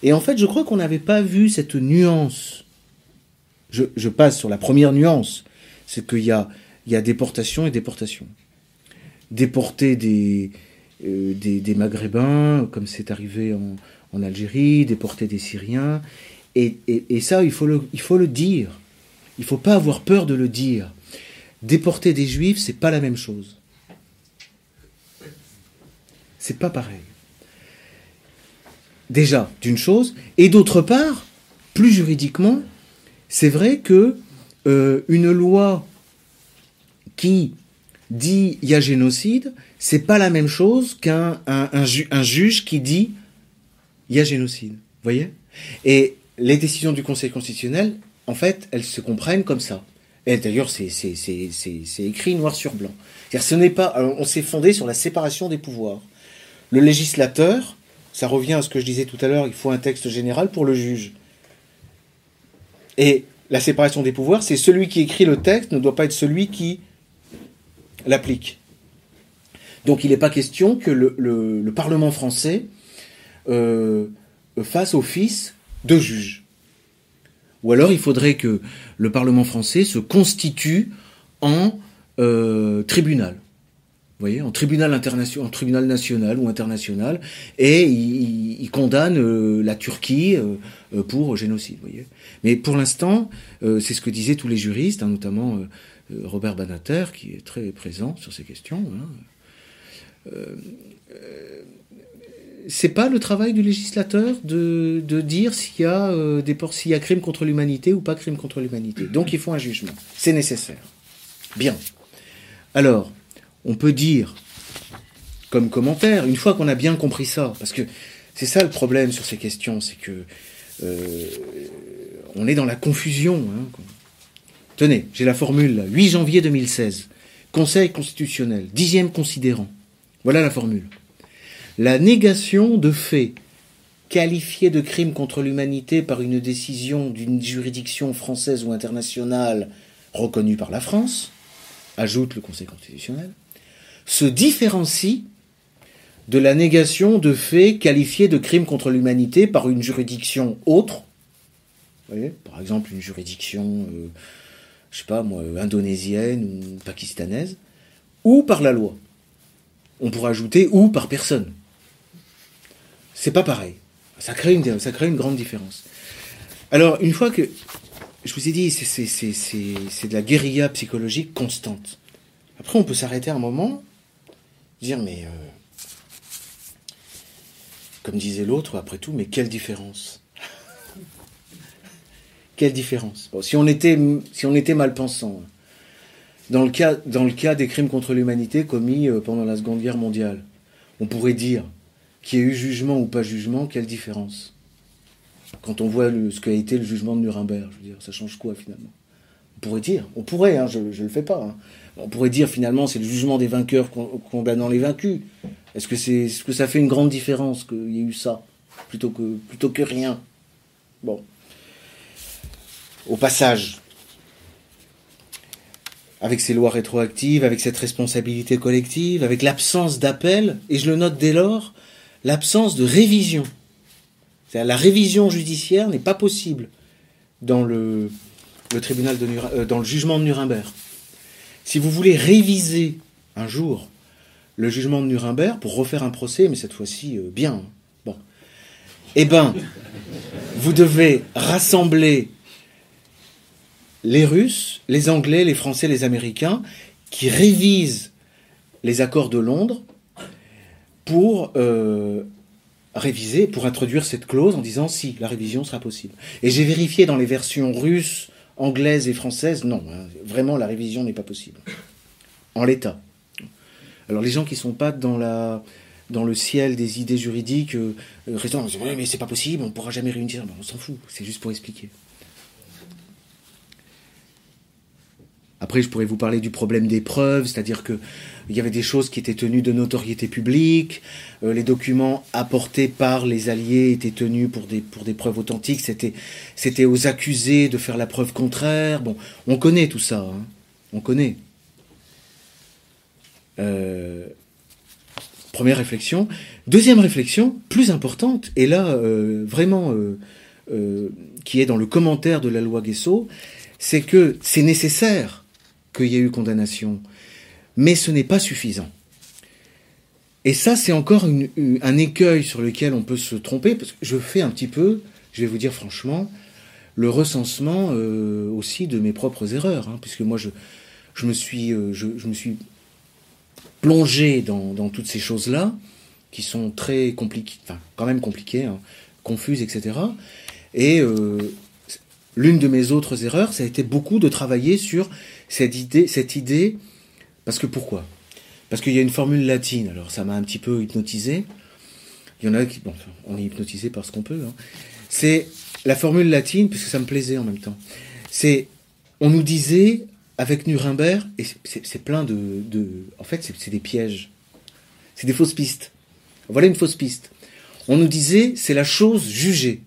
Et en fait, je crois qu'on n'avait pas vu cette nuance. Je, passe sur la première nuance, c'est qu'il y a, déportation et déportation. Déporter des, euh, des, Maghrébins, comme c'est arrivé en, Algérie, déporter des Syriens. Et, ça, il faut, le, il faut le dire. Il ne faut pas avoir peur de le dire. Déporter des Juifs, c'est pas la même chose. C'est pas pareil. Déjà, d'une chose, et d'autre part, plus juridiquement, c'est vrai que euh, une loi qui dit il y a génocide, c'est pas la même chose qu'un un, juge qui dit il y a génocide. Vous voyez? Et les décisions du Conseil constitutionnel, en fait, elles se comprennent comme ça. Et d'ailleurs, c'est écrit noir sur blanc. Ce n'est pas, on s'est fondé sur la séparation des pouvoirs. Le législateur, ça revient à ce que je disais tout à l'heure, il faut un texte général pour le juge. Et la séparation des pouvoirs, c'est celui qui écrit le texte ne doit pas être celui qui l'applique. Donc il n'est pas question que le, Parlement français euh, fasse office de juge. Ou alors il faudrait que le Parlement français se constitue en euh, tribunal voyez, en tribunal international, en tribunal national ou international, et il, condamne euh, la Turquie euh, euh, pour génocide, voyez. Mais pour l'instant, c'est ce que disaient tous les juristes, hein, notamment Robert Banater, qui est très présent sur ces questions. Hein. c'est pas le travail du législateur de, de dire s'il y a des s'il y a crime contre l'humanité ou pas crime contre l'humanité. Donc il faut un jugement. C'est nécessaire. Bien. Alors, on peut dire, comme commentaire, une fois qu'on a bien compris ça, parce que c'est ça le problème sur ces questions, c'est que euh, on est dans la confusion. Hein. Tenez, j'ai la formule là, 8 janvier 2016, Conseil constitutionnel, dixième considérant. Voilà la formule. La négation de faits qualifiés de crimes contre l'humanité par une décision d'une juridiction française ou internationale reconnue par la France, ajoute le Conseil constitutionnel, se différencie de la négation de faits qualifiés de crimes contre l'humanité par une juridiction autre, par exemple une juridiction, euh, je sais pas moi, indonésienne ou pakistanaise, ou par la loi. On pourrait ajouter ou par personne. C'est pas pareil. Ça crée une, ça crée une grande différence. Alors, une fois que, je vous ai dit, c'est de la guérilla psychologique constante. Après, on peut s'arrêter un moment, dire, mais, euh, comme disait l'autre, après tout, mais quelle différence. Quelle différence. Si, on était, mal pensant, dans le, cas, dans le cas des crimes contre l'humanité commis euh, pendant la Seconde Guerre mondiale, on pourrait dire qu'il y ait eu jugement ou pas jugement, quelle différence. Quand on voit ce qu'a été le jugement de Nuremberg, je veux dire, ça change quoi finalement? On pourrait dire, on pourrait, hein, je ne le fais pas, hein. On pourrait dire finalement c'est le jugement des vainqueurs condamnant les vaincus. Est-ce que, c'est, que ça fait une grande différence qu'il y ait eu ça plutôt que, rien? Bon. Au passage, avec ces lois rétroactives, avec cette responsabilité collective, avec l'absence d'appel, et je le note dès lors, l'absence de révision. la révision judiciaire n'est pas possible dans le, tribunal euh, dans le jugement de Nuremberg. Si vous voulez réviser un jour le jugement de Nuremberg pour refaire un procès, mais cette fois-ci euh, bien, eh ben, vous devez rassembler les Russes, les Anglais, les Français, les Américains, qui révisent les accords de Londres pour euh, réviser, pour introduire cette clause en disant si la révision sera possible. Et j'ai vérifié dans les versions russes, anglaises et françaises, non, hein, vraiment la révision n'est pas possible. En l'état. Alors les gens qui ne sont pas dans la dans le ciel des idées juridiques, euh, restent oui, mais c'est pas possible, on ne pourra jamais réunir. on s'en fout, c'est juste pour expliquer. Après, je pourrais vous parler du problème des preuves, c'est-à-dire que il y avait des choses qui étaient tenues de notoriété publique, euh, les documents apportés par les alliés étaient tenus pour des, pour des preuves authentiques, c'était, c'était aux accusés de faire la preuve contraire. Bon, on connaît tout ça, hein. on connaît. Euh, première réflexion. Deuxième réflexion, plus importante, et là, euh, vraiment, qui est dans le commentaire de la loi Guesso, c'est que c'est nécessaire qu'il y ait eu condamnation. Mais ce n'est pas suffisant. Et ça, c'est encore un écueil sur lequel on peut se tromper, parce que je fais un petit peu, je vais vous dire franchement, le recensement euh, aussi de mes propres erreurs, hein, puisque moi, je, je, me, suis, euh, je, me suis plongé dans, toutes ces choses-là, qui sont très compliquées, enfin, quand même compliquées, hein, confuses, etc. Et euh, l'une de mes autres erreurs, ça a été beaucoup de travailler sur cette idée, cette idée, parce que pourquoi? Parce qu'il y a une formule latine, alors ça m'a un petit peu hypnotisé. Il y en a qui, bon, on est hypnotisé par ce qu'on peut. Hein. C'est la formule latine, puisque ça me plaisait en même temps. C'est, on nous disait avec Nuremberg, et c'est plein de, de, en fait, c'est des pièges, c'est des fausses pistes. Voilà une fausse piste. On nous disait, c'est la chose jugée.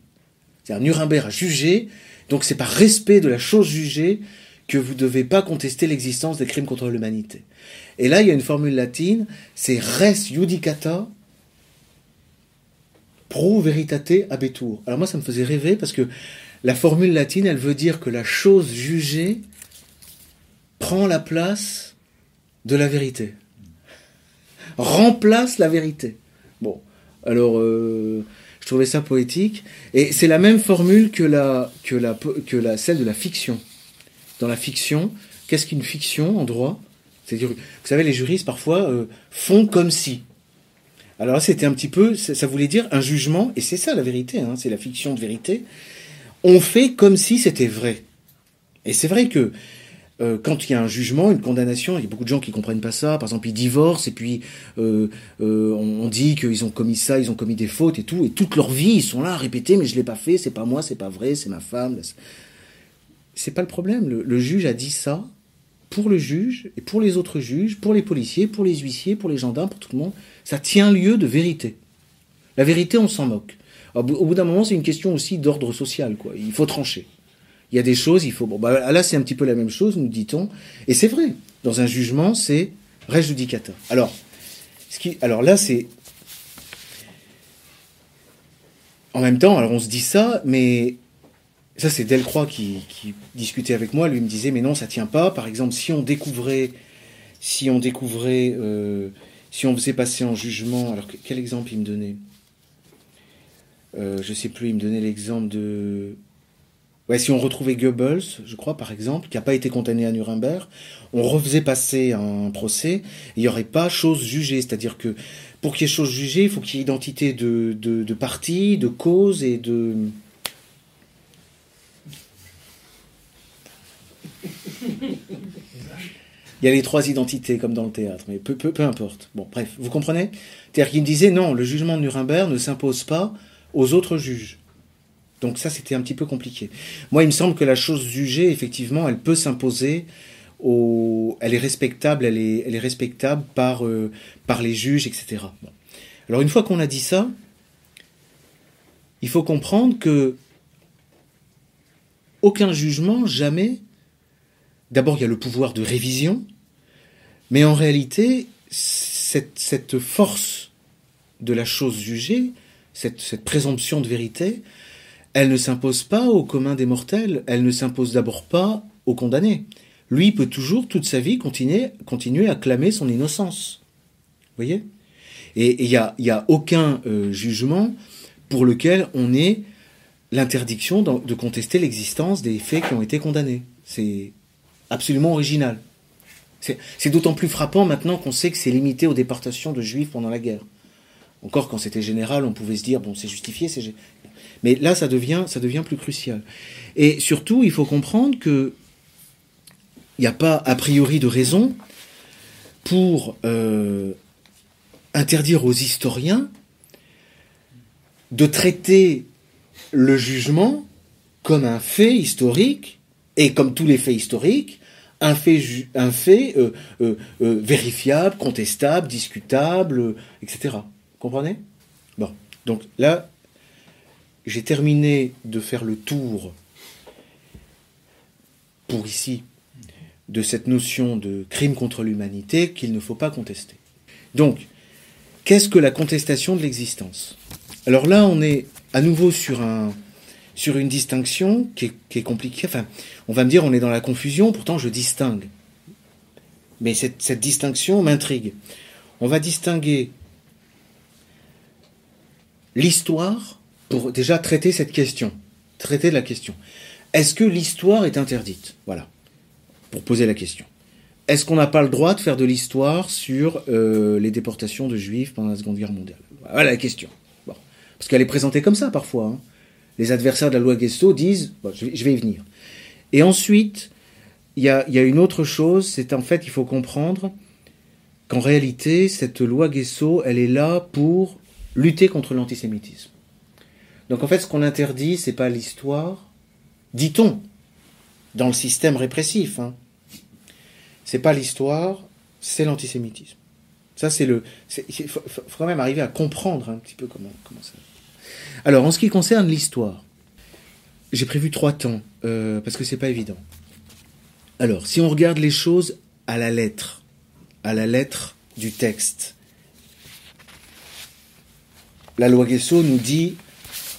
C'est-à-dire Nuremberg a jugé, donc c'est par respect de la chose jugée que vous ne devez pas contester l'existence des crimes contre l'humanité. Et là, il y a une formule latine, c'est res judicata pro veritate abetur. Alors moi, ça me faisait rêver parce que la formule latine, elle veut dire que la chose jugée prend la place de la vérité. Remplace la vérité. Bon, alors euh, je trouvais ça poétique. Et c'est la même formule que, la, que, la, que la, celle de la fiction dans la fiction. Qu'est-ce qu'une fiction en droit? C'est-à-dire, vous savez, les juristes parfois euh, font comme si. Alors là, c'était un petit peu, ça, voulait dire un jugement, et c'est ça la vérité, hein, c'est la fiction de vérité. On fait comme si c'était vrai. Et c'est vrai que euh, quand il y a un jugement, une condamnation, il y a beaucoup de gens qui comprennent pas ça. Par exemple, ils divorcent et puis euh, on, dit qu'ils ont commis ça, ils ont commis des fautes et tout, et toute leur vie ils sont là à répéter, mais je l'ai pas fait, c'est pas moi, c'est pas vrai, c'est ma femme c'est pas le problème. Le, juge a dit ça pour le juge et pour les autres juges, pour les policiers, pour les huissiers, pour les gendarmes, pour tout le monde. Ça tient lieu de vérité. La vérité, on s'en moque. Au bout d'un moment, c'est une question aussi d'ordre social, quoi. Il faut trancher. Il y a des choses, il faut. Bon, bah, là, c'est un petit peu la même chose, nous dit-on. Et c'est vrai. Dans un jugement, c'est res judicata. Alors, alors là, c'est. En même temps, alors on se dit ça, mais ça, c'est Delcroix qui, discutait avec moi. Lui me disait, mais non, ça tient pas. Par exemple, si on découvrait, si on découvrait, euh, si on faisait passer en jugement, alors quel exemple il me donnait? Euh, je sais plus, il me donnait l'exemple de Ouais, si on retrouvait Goebbels, je crois par exemple, qui n'a pas été condamné à Nuremberg, on refaisait passer un procès, il n'y aurait pas chose jugée. C'est-à-dire que pour qu'il y ait chose jugée, il faut qu'il y ait identité de, de, de parti, de cause et de... Il y a les trois identités comme dans le théâtre, mais peu, peu, peu importe. Bon, bref, vous comprenez? C'est-à-dire qu'il me disait non, le jugement de Nuremberg ne s'impose pas aux autres juges. Donc ça, c'était un petit peu compliqué. Moi, il me semble que la chose jugée, effectivement, elle peut s'imposer au... Elle est respectable, elle est, elle est respectable par, euh, par les juges, etc. Alors une fois qu'on a dit ça, il faut comprendre que aucun jugement, jamais. D'abord, il y a le pouvoir de révision, mais en réalité, cette, force de la chose jugée, cette, présomption de vérité, elle ne s'impose pas au commun des mortels, elle ne s'impose d'abord pas au condamné. Lui peut toujours, toute sa vie, continuer, continuer à clamer son innocence. Vous voyez? Et il n'y a, y a aucun euh, jugement pour lequel on ait l'interdiction de contester l'existence des faits qui ont été condamnés. Absolument original. C'est d'autant plus frappant maintenant qu'on sait que c'est limité aux déportations de juifs pendant la guerre. Encore quand c'était général, on pouvait se dire, bon, c'est justifié, c'est mais là, ça devient, plus crucial. Et surtout, il faut comprendre que il n'y a pas a priori de raison pour euh, interdire aux historiens de traiter le jugement comme un fait historique et comme tous les faits historiques, un fait, fait euh, euh, vérifiable, contestable, discutable, etc. Comprenez? Bon, donc là, j'ai terminé de faire le tour pour ici de cette notion de crime contre l'humanité qu'il ne faut pas contester. Donc, qu'est-ce que la contestation de l'existence? Alors là, on est à nouveau sur, un, sur une distinction qui est, compliquée. Enfin, on va me dire, on est dans la confusion, pourtant je distingue. Mais cette, distinction m'intrigue. On va distinguer l'histoire pour déjà traiter cette question, traiter la question. Est-ce que l'histoire est interdite? Voilà, pour poser la question. Est-ce qu'on n'a pas le droit de faire de l'histoire sur euh, les déportations de juifs pendant la Seconde Guerre mondiale? Voilà la question. Parce qu'elle est présentée comme ça parfois. Hein. Les adversaires de la loi Guesto disent, je, vais, y venir. Et ensuite, il y a, y a, une autre chose, c'est en fait, il faut comprendre qu'en réalité, cette loi Guesso, elle est là pour lutter contre l'antisémitisme. Donc en fait, ce qu'on interdit, c'est pas l'histoire, dit-on, dans le système répressif. Hein. C'est pas l'histoire, c'est l'antisémitisme. Ça, c'est le. Il faut, quand même arriver à comprendre un petit peu comment, comment ça. Alors, en ce qui concerne l'histoire, j'ai prévu trois temps euh, parce que c'est pas évident. Alors, si on regarde les choses à la lettre, à la lettre du texte, la loi Guesso nous dit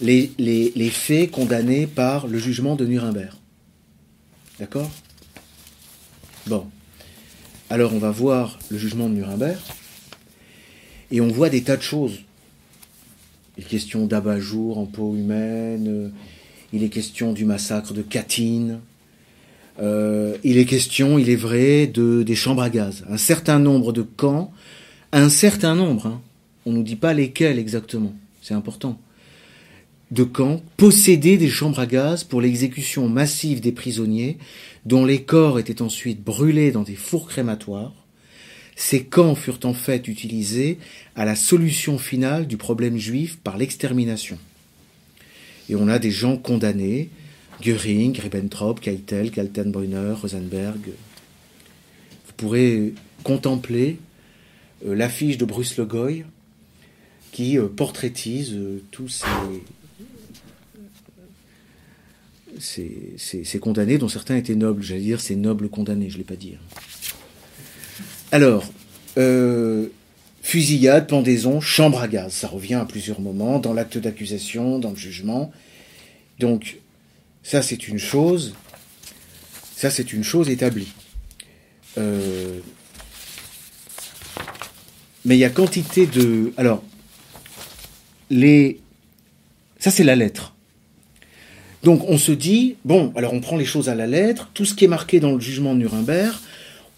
les, les, faits condamnés par le jugement de Nuremberg. D'accord? Bon. Alors on va voir le jugement de Nuremberg et on voit des tas de choses. Il est question d'abat-jour en peau humaine, il est question du massacre de Katyn, euh, il est question, il est vrai, de, des chambres à gaz. Un certain nombre de camps, un certain nombre, hein. on ne nous dit pas lesquels exactement, c'est important de camps possédaient des chambres à gaz pour l'exécution massive des prisonniers, dont les corps étaient ensuite brûlés dans des fours crématoires. Ces camps furent en fait utilisés à la solution finale du problème juif par l'extermination. Et on a des gens condamnés, Göring, Ribbentrop, Keitel, Kaltenbrunner, Rosenberg. Vous pourrez contempler euh, l'affiche de Bruce Le Goy qui euh, portraitise euh, tous ces ces, condamnés, dont certains étaient nobles. J'allais dire ces nobles condamnés, je ne l'ai pas dit. Alors, euh, fusillade, pendaison, chambre à gaz. Ça revient à plusieurs moments, dans l'acte d'accusation, dans le jugement. Donc, ça c'est une chose. Ça c'est une chose établie. Euh, mais il y a quantité de... Alors, les Ça, c'est la lettre. Donc on se dit, bon, alors on prend les choses à la lettre, tout ce qui est marqué dans le jugement de Nuremberg,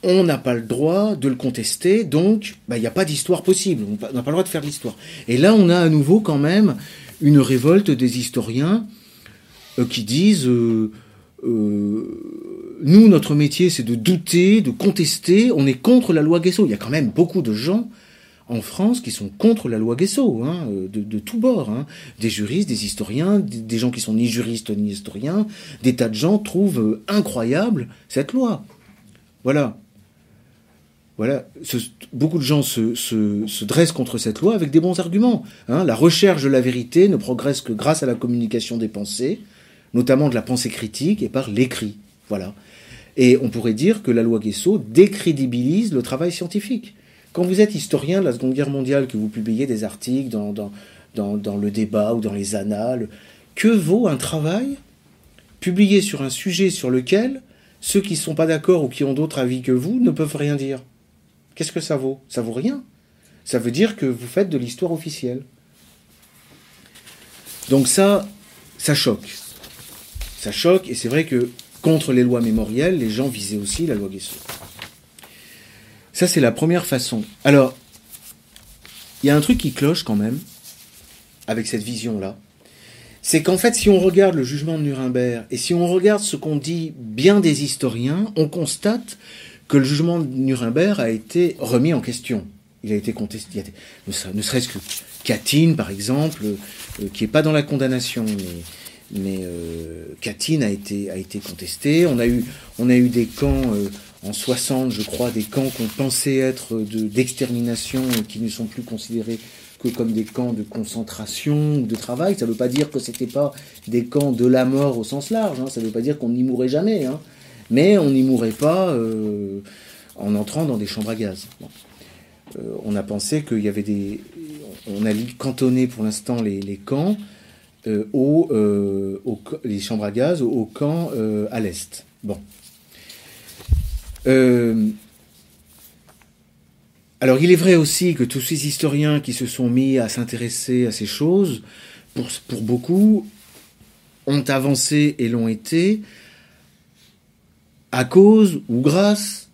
on n'a pas le droit de le contester, donc bah, il n'y a pas d'histoire possible, on n'a pas le droit de faire l'histoire. Et là, on a à nouveau quand même une révolte des historiens euh, qui disent, euh, euh, nous, notre métier, c'est de douter, de contester, on est contre la loi Guesso. Il y a quand même beaucoup de gens en France qui sont contre la loi Guesso, hein, de, de tous bords. Hein. Des juristes, des historiens, des, gens qui sont ni juristes ni historiens, des tas de gens trouvent incroyable cette loi. Voilà. Voilà, beaucoup de gens se, se, se, dressent contre cette loi avec des bons arguments. Hein. La recherche de la vérité ne progresse que grâce à la communication des pensées, notamment de la pensée critique et par l'écrit. Voilà. Et on pourrait dire que la loi Guesso décrédibilise le travail scientifique. Quand vous êtes historien de la Seconde Guerre mondiale, que vous publiez des articles dans, dans le débat ou dans les annales, que vaut un travail publié sur un sujet sur lequel ceux qui ne sont pas d'accord ou qui ont d'autres avis que vous ne peuvent rien dire? Qu'est-ce que ça vaut? Ça vaut rien. Ça veut dire que vous faites de l'histoire officielle. Donc ça, ça choque. Ça choque, et c'est vrai que contre les lois mémorielles, les gens visaient aussi la loi Guesso. Ça, c'est la première façon. Alors, il y a un truc qui cloche quand même, avec cette vision-là. C'est qu'en fait, si on regarde le jugement de Nuremberg, et si on regarde ce qu'on dit bien des historiens, on constate que le jugement de Nuremberg a été remis en question. Il a été contesté. Ne serait-ce que Katyn, par exemple, euh, qui n'est pas dans la condamnation, mais, mais euh, a été, a été contesté. On a eu, des camps euh, en 60, je crois, des camps qu'on pensait être d'extermination et qui ne sont plus considérés que comme des camps de concentration ou de travail. Ça ne veut pas dire que c'était pas des camps de la mort au sens large. Hein. Ça ne veut pas dire qu'on n'y mourrait jamais. Hein. Mais on n'y mourrait pas euh, en entrant dans des chambres à gaz. Euh, on a pensé qu'il y avait des... On a cantonné pour l'instant les, les, camps euh, aux, les chambres à gaz aux camps à l'est. Bon. Alors il est vrai aussi que tous ces historiens qui se sont mis à s'intéresser à ces choses, pour, pour beaucoup, ont avancé et l'ont été à cause ou grâce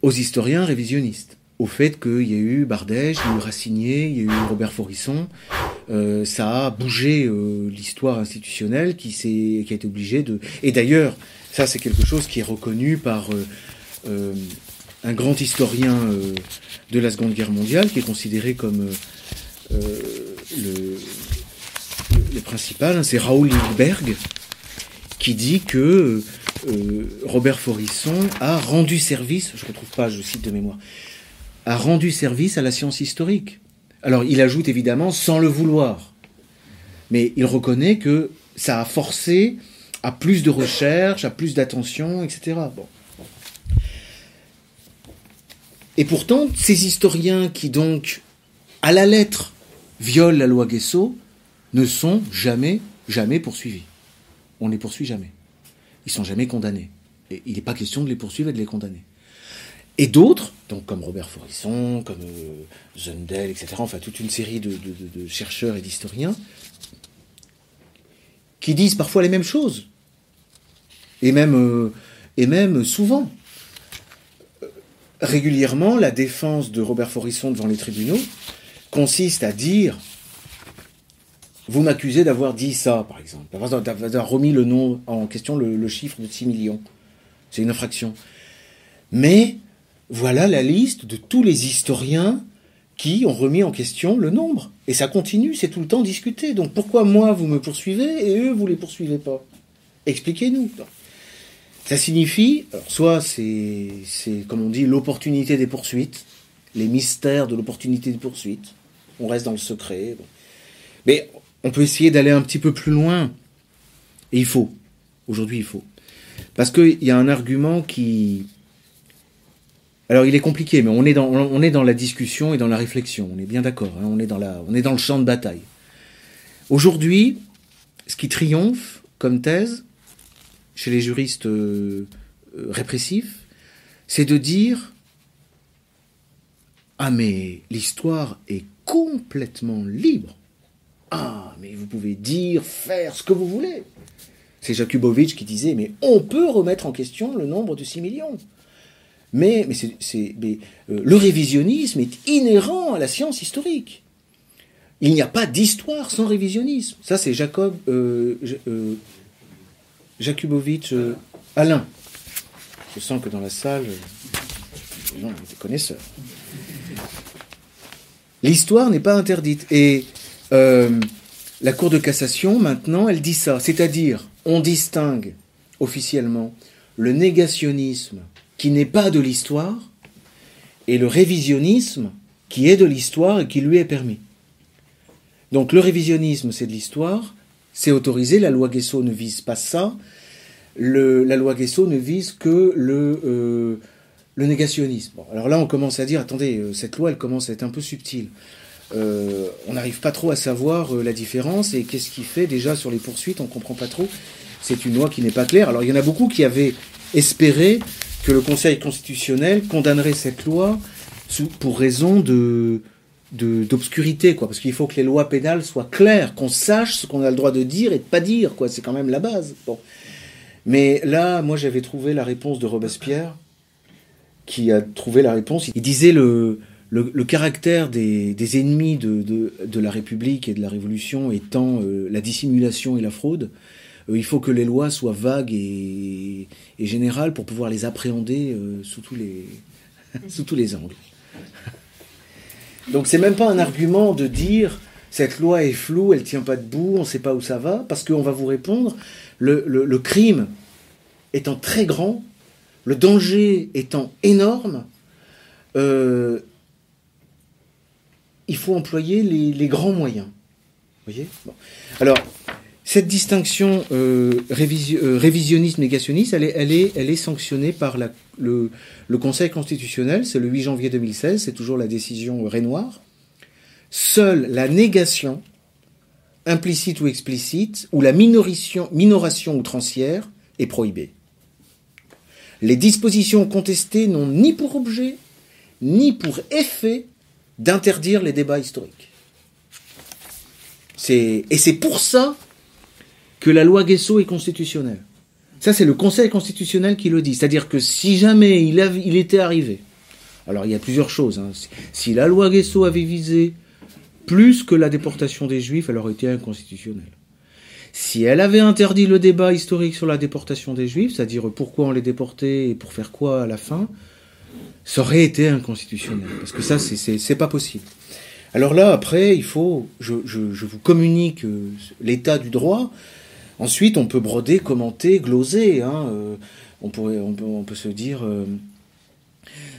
aux historiens révisionnistes, au fait qu'il y a eu Bardèche, il y a eu Racinier, il y a eu Robert Forisson, euh, ça a bougé euh, l'histoire institutionnelle qui, qui a été obligé de... Et d'ailleurs, ça, c'est quelque chose qui est reconnu par euh, un grand historien de la Seconde Guerre mondiale, qui est considéré comme le, le, principal. Hein, c'est Raoul Lindbergh, qui dit que Robert Forisson a rendu service, je ne retrouve pas, je cite de mémoire, a rendu service à la science historique. Alors, il ajoute évidemment sans le vouloir. Mais il reconnaît que ça a forcé à plus de recherche, à plus d'attention, etc. Et pourtant, ces historiens qui donc, à la lettre, violent la loi Guesso, ne sont jamais, jamais poursuivis. On ne les poursuit jamais. Ils sont jamais condamnés. Il n'est pas question de les poursuivre et de les condamner. Et d'autres, donc comme Robert Forisson, comme euh, Zundel, etc., enfin toute une série de chercheurs et d'historiens, qui disent parfois les mêmes choses, et même, euh, et même souvent. Régulièrement, la défense de Robert Forisson devant les tribunaux consiste à dire Vous m'accusez d'avoir dit ça, par exemple, d'avoir remis le nom en question, le, chiffre de 6 millions. C'est une infraction. Mais voilà la liste de tous les historiens qui ont remis en question le nombre. Et ça continue, c'est tout le temps discuté. Donc pourquoi moi vous me poursuivez et eux vous les poursuivez pas? Expliquez-nous. Ça signifie, soit c'est, c'est, comme on dit, l'opportunité des poursuites, les mystères de l'opportunité des poursuites. On reste dans le secret. Mais on peut essayer d'aller un petit peu plus loin. Et il faut. Aujourd'hui, il faut. Parce qu'il y a un argument qui... Alors, il est compliqué, mais on est dans, on est dans la discussion et dans la réflexion. On est bien d'accord. Hein. on, est dans on est dans le champ de bataille. Aujourd'hui, ce qui triomphe comme thèse, chez les juristes euh, euh, répressifs, c'est de dire Ah, mais l'histoire est complètement libre. Ah, mais vous pouvez dire, faire ce que vous voulez. C'est Jakubowicz qui disait, mais on peut remettre en question le nombre de 6 millions. Mais, mais, euh, le révisionnisme est inhérent à la science historique. Il n'y a pas d'histoire sans révisionnisme. Ça, c'est Jacob, euh, euh Jakubowicz, Alain. Je sens que dans la salle, les gens des connaisseurs. L'histoire n'est pas interdite. Et la Cour de cassation, maintenant, elle dit ça. C'est-à-dire, on distingue officiellement le négationnisme qui n'est pas de l'histoire et le révisionnisme qui est de l'histoire et qui lui est permis. Donc le révisionnisme, c'est de l'histoire, c'est autorisé, la loi Guesso ne vise pas ça, la loi Guesso ne vise que le, euh, négationnisme. alors là, on commence à dire, attendez, euh, cette loi, elle commence à être un peu subtile. Euh, on n'arrive pas trop à savoir la différence et qu'est-ce qui fait déjà sur les poursuites, on ne comprend pas trop. C'est une loi qui n'est pas claire. Alors il y en a beaucoup qui avaient espéré que le Conseil constitutionnel condamnerait cette loi pour raison de d'obscurité quoi. Parce qu'il faut que les lois pénales soient claires qu'on sache ce qu'on a le droit de dire et de pas dire quoi. C'est quand même la base. Bon. Mais là moi j'avais trouvé la réponse de Robespierre qui a trouvé la réponse. Il disait le le, caractère des, des ennemis de, la République et de la Révolution étant euh, la dissimulation et la fraude, euh, il faut que les lois soient vagues et, et générales pour pouvoir les appréhender euh, sous, tous les, angles. Donc c'est même pas un argument de dire cette loi est floue, elle tient pas debout, on ne sait pas où ça va, parce qu'on va vous répondre le, crime étant très grand, le danger étant énorme, il faut employer les, grands moyens. Voyez? Alors, cette distinction euh, euh, révisionnisme-négationniste, elle est, sanctionnée par le, Conseil constitutionnel, c'est le 8 janvier 2016, c'est toujours la décision Renoir. Seule la négation, implicite ou explicite, ou la minoration, minoration outrancière est prohibée. Les dispositions contestées n'ont ni pour objet, ni pour effet d'interdire les débats historiques. Et c'est pour ça que la loi Guesso est constitutionnelle. Ça, c'est le Conseil constitutionnel qui le dit. C'est-à-dire que si jamais il, était arrivé, alors il y a plusieurs choses, hein. si, la loi Guesso avait visé plus que la déportation des Juifs, elle aurait été inconstitutionnelle. Si elle avait interdit le débat historique sur la déportation des Juifs, c'est-à-dire pourquoi on les déportait et pour faire quoi à la fin, ça aurait été inconstitutionnel. Parce que ça, c'est pas possible. Alors là, après, il faut, je, je, vous communique euh, l'état du droit. Ensuite, on peut broder, commenter, gloser. Hein, euh, on, pourrait, on, peut, se dire. Euh,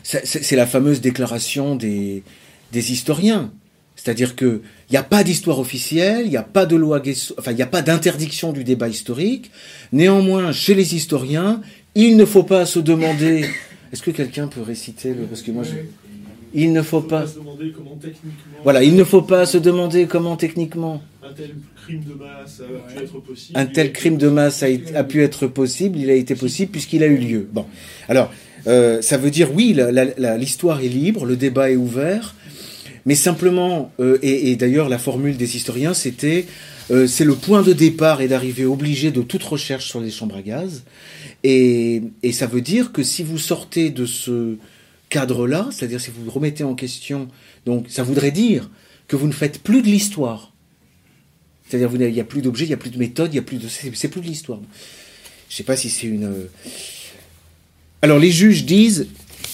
c'est la fameuse déclaration des, des historiens. C'est-à-dire qu'il n'y a pas d'histoire officielle, il n'y a pas de loi, enfin, il n'y a pas d'interdiction du débat historique. Néanmoins, chez les historiens, il ne faut pas se demander. Est-ce que quelqu'un peut réciter le. Parce que moi, je... Il ne faut pas. Voilà, il ne faut pas se demander comment techniquement. Un tel crime de masse a pu être possible. Un tel crime de masse a, pu être possible, il a été possible puisqu'il a eu lieu. Bon, alors, euh, ça veut dire oui, l'histoire est libre, le débat est ouvert, mais simplement, euh, et, d'ailleurs la formule des historiens, c'était, euh, c'est le point de départ et d'arrivée obligé de toute recherche sur les chambres à gaz, et, ça veut dire que si vous sortez de ce cadre-là, c'est-à-dire si vous remettez en question, donc ça voudrait dire que vous ne faites plus de l'histoire. C'est-à-dire il n'y a plus d'objets, il n'y a plus de méthode, il y a plus de, c'est plus de l'histoire. Je ne sais pas si c'est une. Euh, Alors les juges disent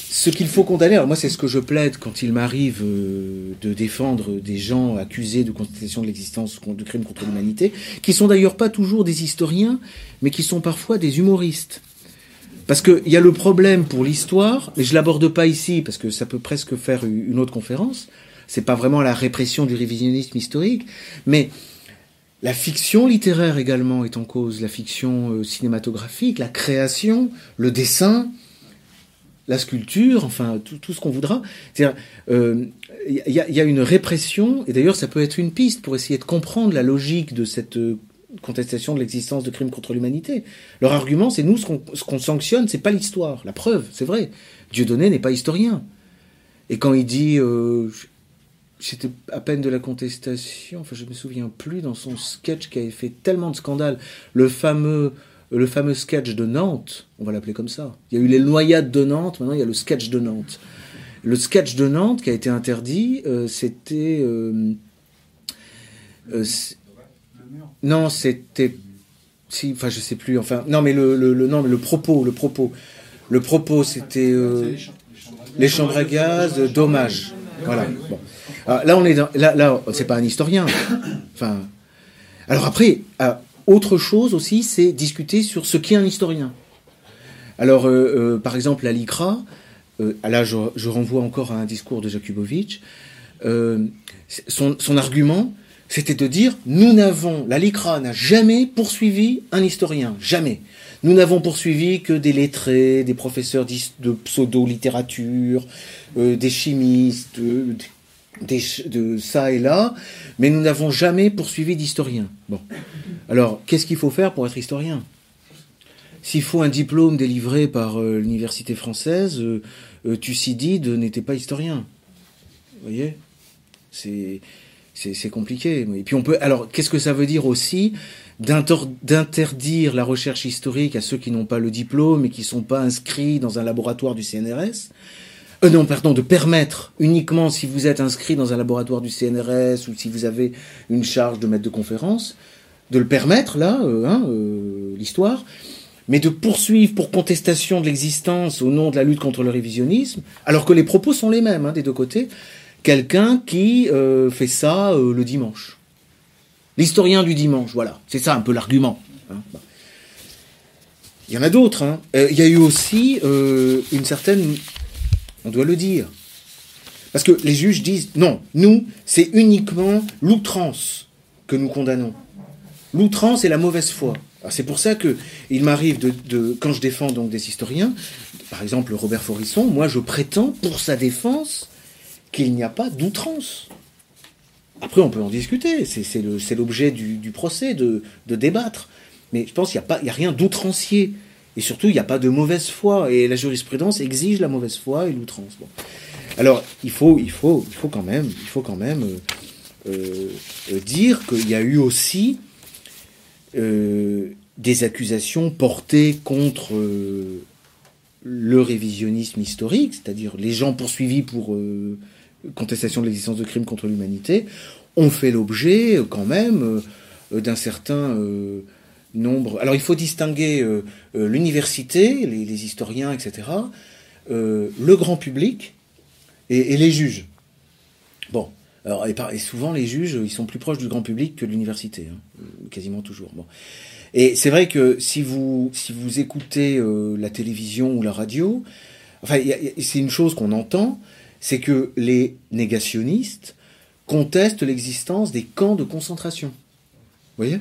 ce qu'il faut condamner. Alors moi c'est ce que je plaide quand il m'arrive euh, de défendre des gens accusés de constatation de l'existence de crimes contre l'humanité, qui sont d'ailleurs pas toujours des historiens, mais qui sont parfois des humoristes. Parce qu'il y a le problème pour l'histoire, et je l'aborde pas ici parce que ça peut presque faire une autre conférence. C'est pas vraiment la répression du révisionnisme historique, mais la fiction littéraire également est en cause, la fiction euh, cinématographique, la création, le dessin, la sculpture, enfin tout, ce qu'on voudra. Il euh, y, a une répression, et d'ailleurs ça peut être une piste pour essayer de comprendre la logique de cette euh, contestation de l'existence de crimes contre l'humanité. Leur argument, c'est nous, ce qu'on ce sanctionne, c'est pas l'histoire. La preuve, c'est vrai. Dieudonné n'est pas historien. Et quand il dit, euh, c'était à peine de la contestation, enfin je me souviens plus, dans son sketch qui avait fait tellement de scandales, le fameux, le fameux sketch de Nantes, on va l'appeler comme ça. Il y a eu les noyades de Nantes, maintenant il y a le sketch de Nantes. Le sketch de Nantes qui a été interdit, euh, c'était... Euh, euh, non, c'était... Si, enfin je sais plus, enfin... Non mais le, le, non, mais le propos, le propos. Le propos c'était... les chambres à gaz, dommage. Voilà. Bon. Ah, là, on est dans, là, là, c'est pas un historien. Enfin, alors après, ah, autre chose aussi, c'est discuter sur ce qu'est un historien. Alors, euh, euh, par exemple, la LICRA, euh, là, je, renvoie encore à un discours de Jakubowicz. Son, argument, c'était de dire nous n'avons, la LICRA n'a jamais poursuivi un historien, jamais. Nous n'avons poursuivi que des lettrés, des professeurs de pseudo-littérature, des chimistes, de ça et là, mais nous n'avons jamais poursuivi d'historien. Bon. Alors, qu'est-ce qu'il faut faire pour être historien? S'il faut un diplôme délivré par euh, l'université française, euh, euh, Thucydide n'était pas historien. Vous voyez? C'est c'est compliqué. Et puis on peut. Alors, qu'est-ce que ça veut dire aussi d'interdire la recherche historique à ceux qui n'ont pas le diplôme et qui ne sont pas inscrits dans un laboratoire du CNRS euh, non, pardon, de permettre uniquement si vous êtes inscrit dans un laboratoire du CNRS ou si vous avez une charge de maître de conférence, de le permettre, là, euh, hein, euh, l'histoire, mais de poursuivre pour contestation de l'existence au nom de la lutte contre le révisionnisme, alors que les propos sont les mêmes hein, des deux côtés, quelqu'un qui euh, fait ça le dimanche. L'historien du dimanche, voilà, c'est ça un peu l'argument. Hein. Il y en a d'autres. Hein. il y a eu aussi une certaine on doit le dire. Parce que les juges disent non, nous, c'est uniquement l'outrance que nous condamnons. L'outrance et la mauvaise foi. C'est pour ça que il m'arrive de, quand je défends donc des historiens, par exemple Robert Forisson, moi je prétends pour sa défense qu'il n'y a pas d'outrance. Après, on peut en discuter, c'est l'objet du, procès de, débattre. Mais je pense qu'il n'y a, rien d'outrancier. Et surtout, il n'y a pas de mauvaise foi. Et la jurisprudence exige la mauvaise foi et l'outrance. Alors, il faut, quand même, même euh, euh, dire qu'il y a eu aussi euh, des accusations portées contre le révisionnisme historique, c'est-à-dire les gens poursuivis pour contestation de l'existence de crimes contre l'humanité, ont fait l'objet quand même d'un certain nombre. Alors il faut distinguer euh, euh, l'université, les, historiens, etc., euh, le grand public et, les juges. Alors, et, souvent, les juges, ils sont plus proches du grand public que de l'université, hein, quasiment toujours. Bon. Et c'est vrai que si vous, si vous écoutez la télévision ou la radio, enfin, c'est une chose qu'on entend, c'est que les négationnistes contestent l'existence des camps de concentration. Vous voyez?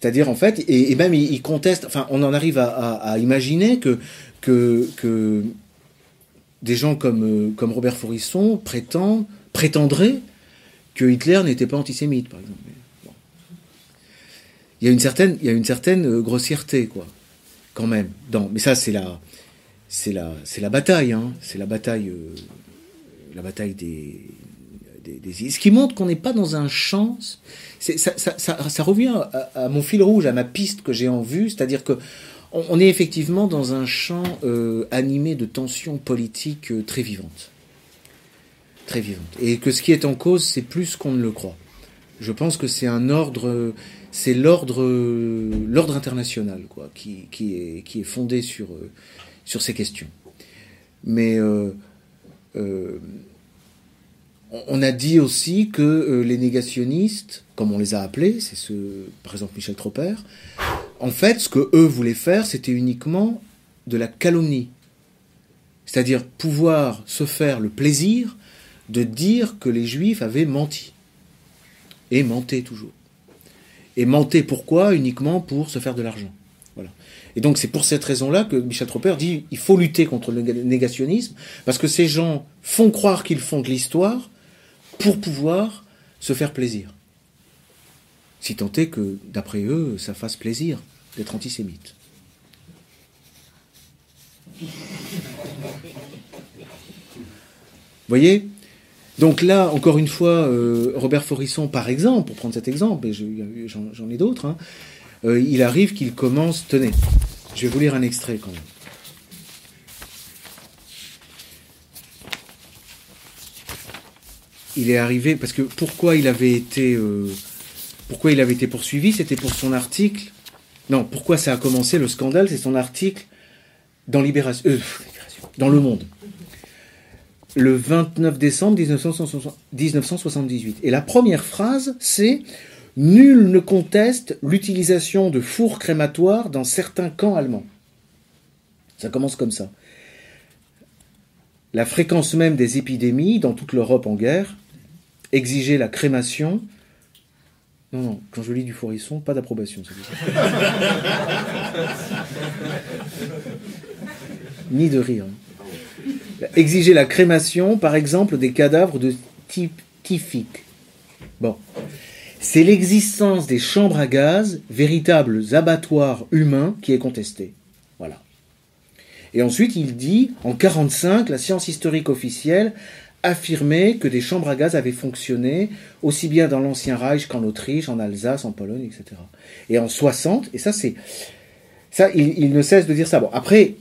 C'est-à-dire, en fait, et, même il, conteste, enfin, on en arrive à, imaginer que, que, des gens comme, euh, comme Robert Forisson prétendent, prétendraient Hitler n'était pas antisémite, par exemple. Il y a une certaine, euh, grossièreté, quoi, quand même. Dans, mais ça, c'est la, la, c'est la bataille, hein. C'est la bataille, euh, la bataille des, ce qui montre qu'on n'est pas dans un champ. Ça, revient à, mon fil rouge, à ma piste que j'ai en vue, c'est-à-dire que on, est effectivement dans un champ euh, animé de tensions politiques très vivantes, très vivantes, et que ce qui est en cause, c'est plus qu'on ne le croit. Je pense que c'est un ordre, c'est l'ordre, l'ordre international, quoi, qui, est, fondé sur euh, sur ces questions. Mais on a dit aussi que euh, les négationnistes, comme on les a appelés, c'est ce, par exemple Michel Tropper, en fait, ce que eux voulaient faire, c'était uniquement de la calomnie. C'est-à-dire pouvoir se faire le plaisir de dire que les juifs avaient menti. Et mentaient toujours. Et mentaient pourquoi? Uniquement pour se faire de l'argent. Et donc c'est pour cette raison-là que Michel Tropper dit il faut lutter contre le négationnisme, parce que ces gens font croire qu'ils font de l'histoire, pour pouvoir se faire plaisir. Si tant est que, d'après eux, ça fasse plaisir d'être antisémite. Voyez? Donc là, encore une fois, euh, Robert Forisson, par exemple, pour prendre cet exemple, j'en ai d'autres, hein, euh, il arrive qu'il commence. Tenez, je vais vous lire un extrait quand même. Il est arrivé parce que pourquoi il avait été euh, pourquoi il avait été poursuivi, c'était pour son article. Non, pourquoi ça a commencé le scandale, c'est son article dans Libération, dans Le Monde le 29 décembre 1978. Et la première phrase, c'est Nul ne conteste l'utilisation de fours crématoires dans certains camps allemands. Ça commence comme ça. La fréquence même des épidémies dans toute l'Europe en guerre exigeait la crémation. Non, non, quand je lis du fourrisson, pas d'approbation. Ni de rire. Exiger la crémation, par exemple, des cadavres de type. Bon. C'est l'existence des chambres à gaz, véritables abattoirs humains, qui est contestée. Voilà. Et ensuite, il dit, en 45, la science historique officielle affirmait que des chambres à gaz avaient fonctionné aussi bien dans l'ancien Reich qu'en Autriche, en Alsace, en Pologne, etc. Et en 60, et ça c'est, ça il, il, ne cesse de dire ça. Bon, après,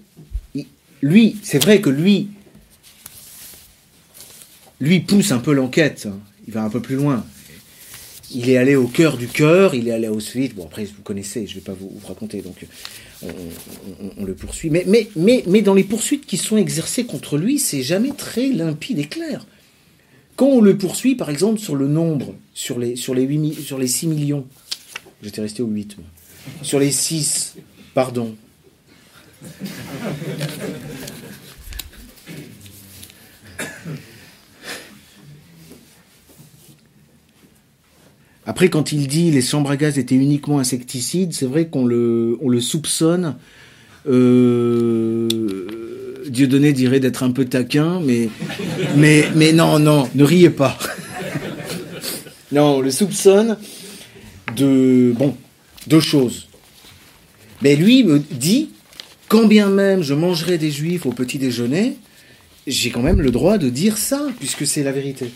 lui, c'est vrai que lui, lui pousse un peu l'enquête. Hein. Il va un peu plus loin. Il est allé au cœur du cœur, il est allé à Auschwitz. Bon, après, vous connaissez, je ne vais pas vous, raconter, donc on, le poursuit. Mais, mais, dans les poursuites qui sont exercées contre lui, c'est jamais très limpide et clair. Quand on le poursuit, par exemple, sur le nombre, sur les, sur les, 8, sur les 6 millions, j'étais resté au 8, sur les 6, pardon, après, quand il dit les chambres à gaz étaient uniquement insecticides, c'est vrai qu'on le, on le soupçonne. Euh, Dieudonné dirait d'être un peu taquin, mais, mais, mais non, non, ne riez pas. non, on le soupçonne de, bon, deux choses. Mais lui me dit quand bien même je mangerai des juifs au petit déjeuner, j'ai quand même le droit de dire ça, puisque c'est la vérité.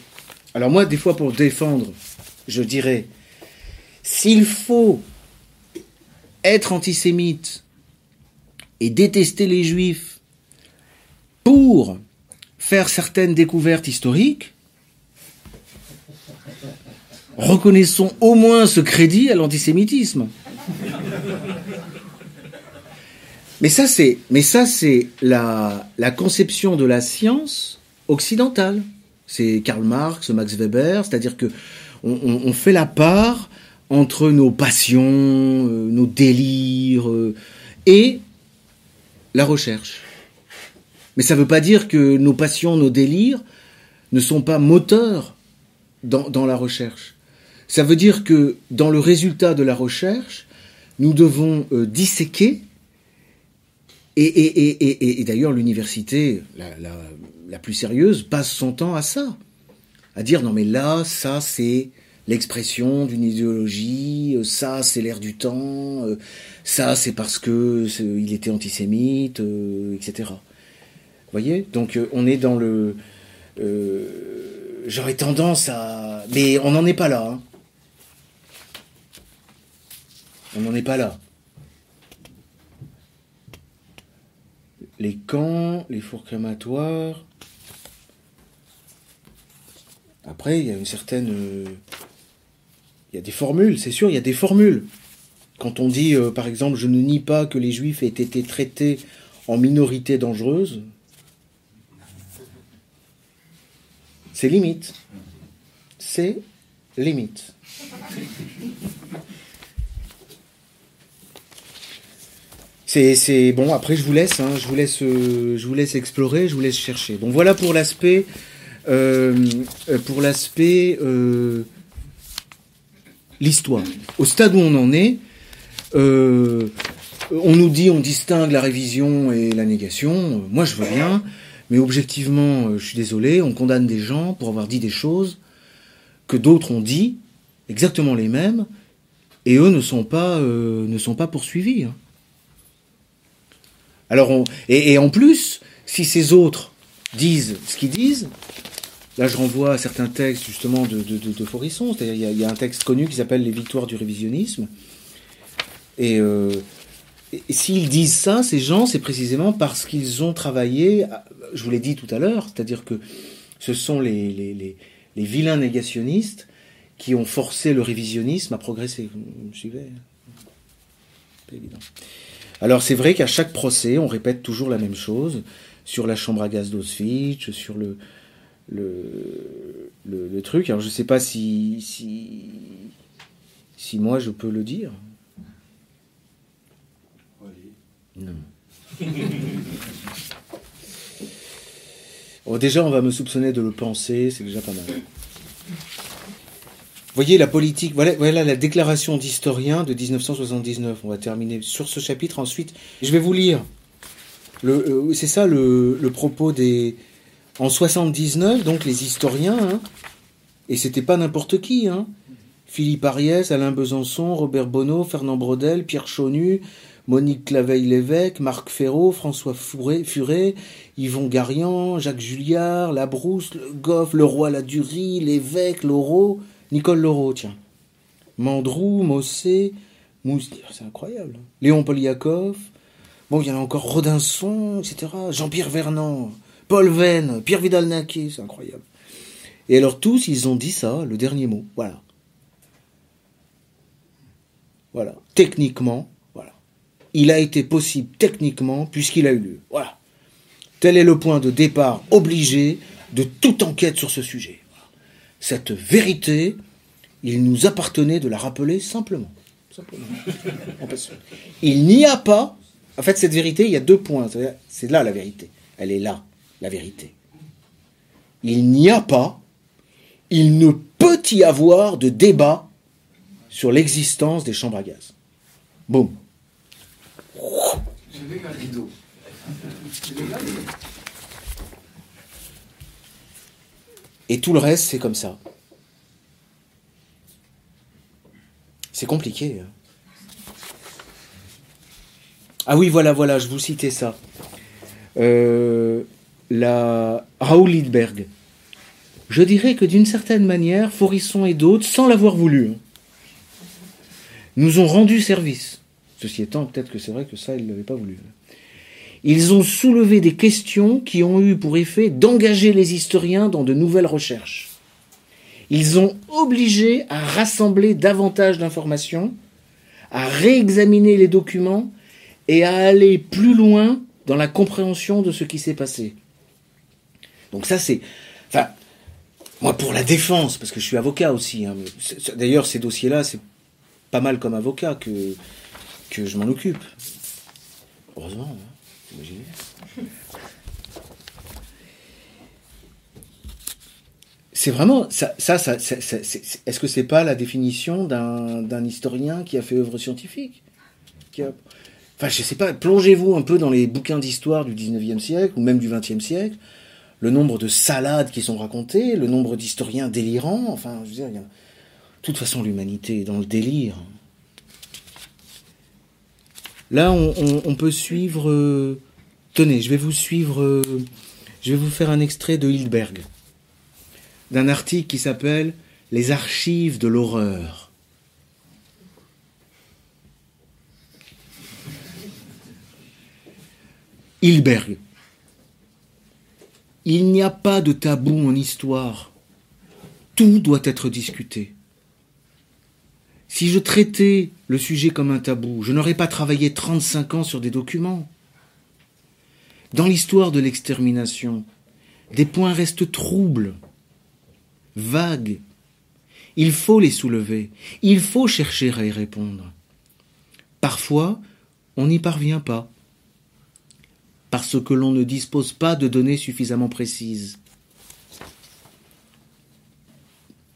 Alors moi, des fois, pour défendre, je dirais, s'il faut être antisémite et détester les juifs pour faire certaines découvertes historiques, reconnaissons au moins ce crédit à l'antisémitisme. Mais ça, c'est, la conception de la science occidentale. C'est Karl Marx, Max Weber, c'est-à-dire que on, fait la part entre nos passions, euh, nos délires euh, et la recherche. Mais ça ne veut pas dire que nos passions, nos délires ne sont pas moteurs dans, dans la recherche. Ça veut dire que dans le résultat de la recherche, nous devons euh, disséquer et, d'ailleurs, l'université, la, plus sérieuse, passe son temps à ça. À dire, non mais là, ça c'est l'expression d'une idéologie, ça c'est l'air du temps, ça c'est parce que il était antisémite, euh, etc. Vous voyez? Donc euh, on est dans le... Euh, j'aurais tendance à... Mais on n'en est pas là. Hein. On n'en est pas là. les camps, les fours crématoires. Après, il y a une certaine. Euh, il y a des formules, c'est sûr, il y a des formules. Quand on dit, euh, par exemple, je ne nie pas que les juifs aient été traités en minorité dangereuse, c'est limite. C'est limite. c'est bon. Après, je vous laisse, hein, je vous laisse, euh, je vous laisse explorer, je vous laisse chercher. Donc voilà pour l'aspect, pour l'aspect euh, l'histoire. Au stade où on en est, on nous dit, on distingue la révision et la négation. Moi, je veux bien, mais objectivement, je suis désolé, on condamne des gens pour avoir dit des choses que d'autres ont dit, exactement les mêmes, et eux ne sont pas, ne sont pas poursuivis. Hein. Alors et, en plus, si ces autres disent ce qu'ils disent, là je renvoie à certains textes justement de, de, de, Forisson, c'est-à-dire il, y, a un texte connu qui s'appelle Les victoires du révisionnisme. Et, euh, s'ils disent ça, ces gens, c'est précisément parce qu'ils ont travaillé, je vous l'ai dit tout à l'heure, c'est-à-dire que ce sont les, les, les, vilains négationnistes qui ont forcé le révisionnisme à progresser. Vous suivez évident. Alors c'est vrai qu'à chaque procès, on répète toujours la même chose sur la chambre à gaz d'Auschwitz, sur le, le, le, truc. Alors je ne sais pas si, si, si moi je peux le dire. Non. déjà, on va me soupçonner de le penser, c'est déjà pas mal. voyez la politique, voilà, voilà la déclaration d'historien de 1979. On va terminer sur ce chapitre ensuite. Je vais vous lire. Euh, c'est ça le, propos des. En 79, donc les historiens, hein, et c'était pas n'importe qui, hein, Philippe Ariès, Alain Besançon, Robert Bonneau, Fernand Brodel, Pierre Chaunu, Monique Claveil-Lévesque, Marc Ferraud, François Furet, Yvon Garian, Jacques Julliard, Labrousse, le Goff, Leroy Ladurie, Lévesque, Laureau, Nicole Laureau, tiens. Mandrou, Mossé, c'est incroyable. Léon Poliakov, bon, il y en a encore Rodinson, etc. Jean-Pierre Vernant, Paul Venn, Pierre Vidal-Naquet, c'est incroyable. Et alors tous, ils ont dit ça, le dernier mot, voilà. Voilà. Techniquement, il a été possible techniquement puisqu'il a eu lieu. Voilà. Tel est le point de départ obligé de toute enquête sur ce sujet. Cette vérité, il nous appartenait de la rappeler simplement. simplement. il n'y a pas, en fait, cette vérité, il y a deux points. C'est là la vérité. Elle est là, la vérité. Il n'y a pas, il ne peut y avoir de débat sur l'existence des chambres à gaz. Boum. Et tout le reste, c'est comme ça. C'est compliqué. Hein. Ah oui, voilà, voilà, je vous citais ça. Euh, la Raoul Lidberg. Je dirais que d'une certaine manière, Forisson et d'autres, sans l'avoir voulu, hein, nous ont rendu service. Ceci étant, peut-être que c'est vrai que ça, ils ne l'avaient pas voulu. Ils ont soulevé des questions qui ont eu pour effet d'engager les historiens dans de nouvelles recherches. Ils ont obligé à rassembler davantage d'informations, à réexaminer les documents et à aller plus loin dans la compréhension de ce qui s'est passé. Donc ça c'est... Enfin, moi pour la défense, parce que je suis avocat aussi, hein, d'ailleurs ces dossiers-là, c'est pas mal comme avocat que je m'en occupe. Heureusement, hein. C'est vraiment ça. Est-ce que c'est pas la définition d'un historien qui a fait œuvre scientifique? Enfin, je sais pas. Plongez-vous un peu dans les bouquins d'histoire du 19e siècle ou même du 20e siècle. Le nombre de salades qui sont racontées, le nombre d'historiens délirants. Enfin, je veux dire, de toute façon, l'humanité est dans le délire. Là, on, peut suivre. Euh, tenez, je vais vous suivre. Euh, je vais vous faire un extrait de Hildberg, d'un article qui s'appelle Les archives de l'horreur. Hildberg. Il n'y a pas de tabou en histoire. Tout doit être discuté. Si je traitais le sujet comme un tabou, je n'aurais pas travaillé 35 ans sur des documents. Dans l'histoire de l'extermination, des points restent troubles, vagues. Il faut les soulever, il faut chercher à y répondre. Parfois, on n'y parvient pas, parce que l'on ne dispose pas de données suffisamment précises.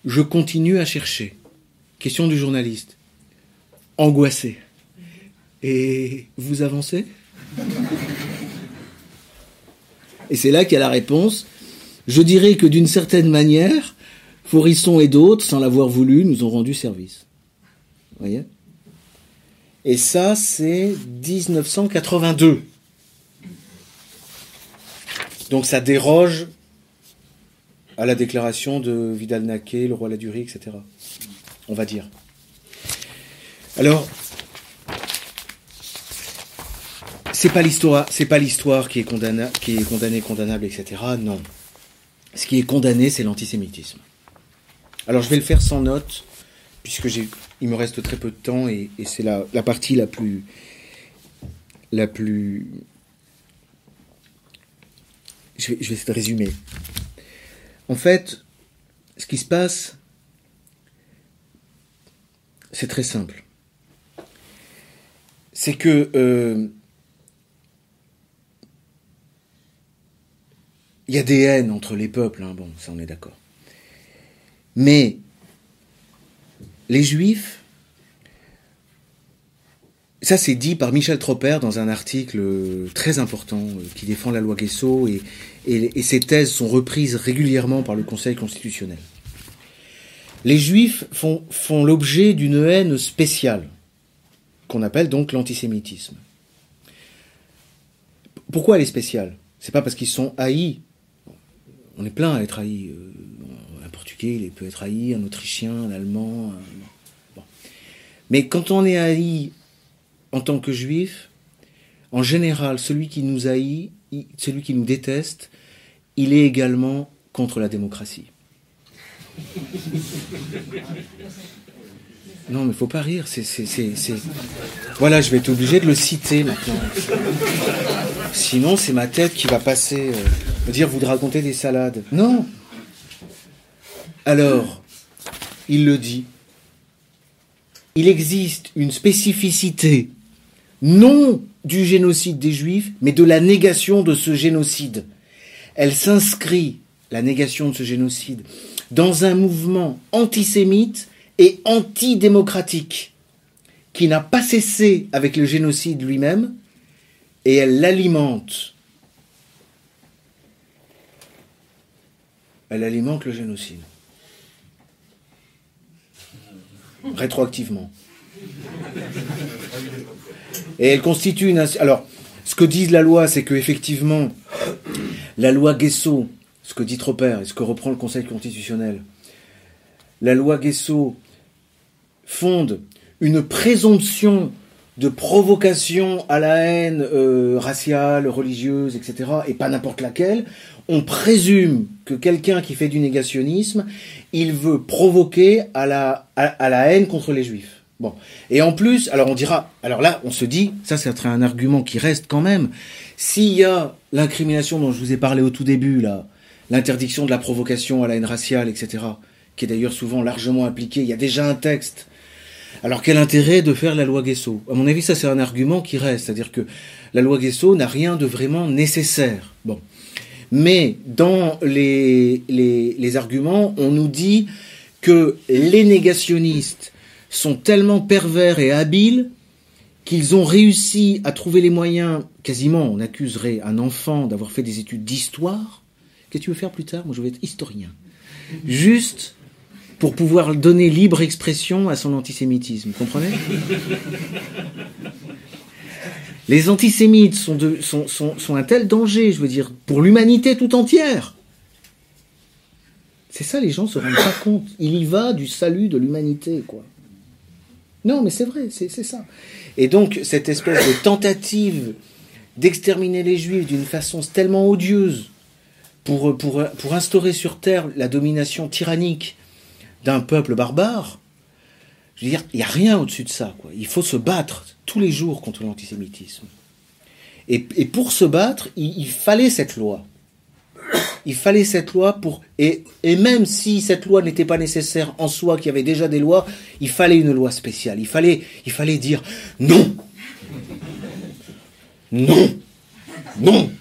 Je continue à chercher. Question du journaliste. Angoissé. Et vous avancez? Et c'est là qu'il y a la réponse. Je dirais que d'une certaine manière, Forisson et d'autres, sans l'avoir voulu, nous ont rendu service. Vous voyez? Et ça, c'est 1982. Donc ça déroge à la déclaration de Vidal-Naquet, le roi Ladurie, etc. On va dire. Alors, c'est pas l'histoire, c'est pas l'histoire qui est condamnée, qui est condamnable, etc. Non. Ce qui est condamné, c'est l'antisémitisme. Alors, je vais le faire sans note, puisque j'ai, il me reste très peu de temps et, c'est la, la partie la plus, la plus je vais, essayer de résumer. En fait, ce qui se passe, c'est très simple. C'est que euh, il y a des haines entre les peuples, hein, bon, ça on est d'accord. Mais les juifs ça, c'est dit par Michel Tropper dans un article euh, très important euh, qui défend la loi Guesso et, ces thèses sont reprises régulièrement par le Conseil constitutionnel. Les juifs font, font l'objet d'une haine spéciale, qu'on appelle donc l'antisémitisme. Pourquoi elle est spéciale? C'est pas parce qu'ils sont haïs. On est plein à être haïs. Euh, un Portugais, il peut être haï, un Autrichien, un Allemand. Mais quand on est haï en tant que juif, en général, celui qui nous haït, celui qui nous déteste, il est également contre la démocratie. Non, mais faut pas rire. C'est, Voilà, je vais être obligé de le citer maintenant. Sinon, c'est ma tête qui va passer. Euh, dire, vous de raconter des salades. Non. Alors, il le dit. Il existe une spécificité non du génocide des Juifs, mais de la négation de ce génocide. Elle s'inscrit, la négation de ce génocide, dans un mouvement antisémite et antidémocratique qui n'a pas cessé avec le génocide lui-même, et elle l'alimente. Elle alimente le génocide. Rétroactivement. Et elle constitue une. Alors, ce que dit la loi, c'est que effectivement, la loi Guesso, ce que dit Tropper et ce que reprend le Conseil constitutionnel, la loi Guesso fonde une présomption de provocation à la haine euh, raciale, religieuse, etc., et pas n'importe laquelle, on présume que quelqu'un qui fait du négationnisme, il veut provoquer à la haine contre les juifs. Bon. Et en plus, alors on dira, alors là, on se dit, ça c'est un argument qui reste quand même, s'il y a l'incrimination dont je vous ai parlé au tout début, là, l'interdiction de la provocation à la haine raciale, etc., qui est d'ailleurs souvent largement appliquée, il y a déjà un texte. Alors quel intérêt de faire la loi Guesso? À mon avis, ça c'est un argument qui reste, c'est-à-dire que la loi Guesso n'a rien de vraiment nécessaire. Bon. Mais dans les, les, les arguments, on nous dit que les négationnistes sont tellement pervers et habiles qu'ils ont réussi à trouver les moyens, quasiment on accuserait un enfant d'avoir fait des études d'histoire. Qu'est-ce que tu veux faire plus tard? Moi je veux être historien. Juste pour pouvoir donner libre expression à son antisémitisme. Comprenez? Les antisémites sont, sont un tel danger, je veux dire, pour l'humanité tout entière. C'est ça, les gens se rendent pas compte. Il y va du salut de l'humanité, quoi. Non, mais c'est vrai, c'est ça. Et donc, cette espèce de tentative d'exterminer les Juifs d'une façon tellement odieuse pour, instaurer sur Terre la domination tyrannique d'un peuple barbare, je veux dire, il n'y a rien au-dessus de ça. Quoi. Il faut se battre tous les jours contre l'antisémitisme. Et, pour se battre, il fallait cette loi il fallait cette loi pour et, et même si cette loi n'était pas nécessaire en soi, qu'il y avait déjà des lois, il fallait une loi spéciale. Il fallait, il fallait dire non, non, non.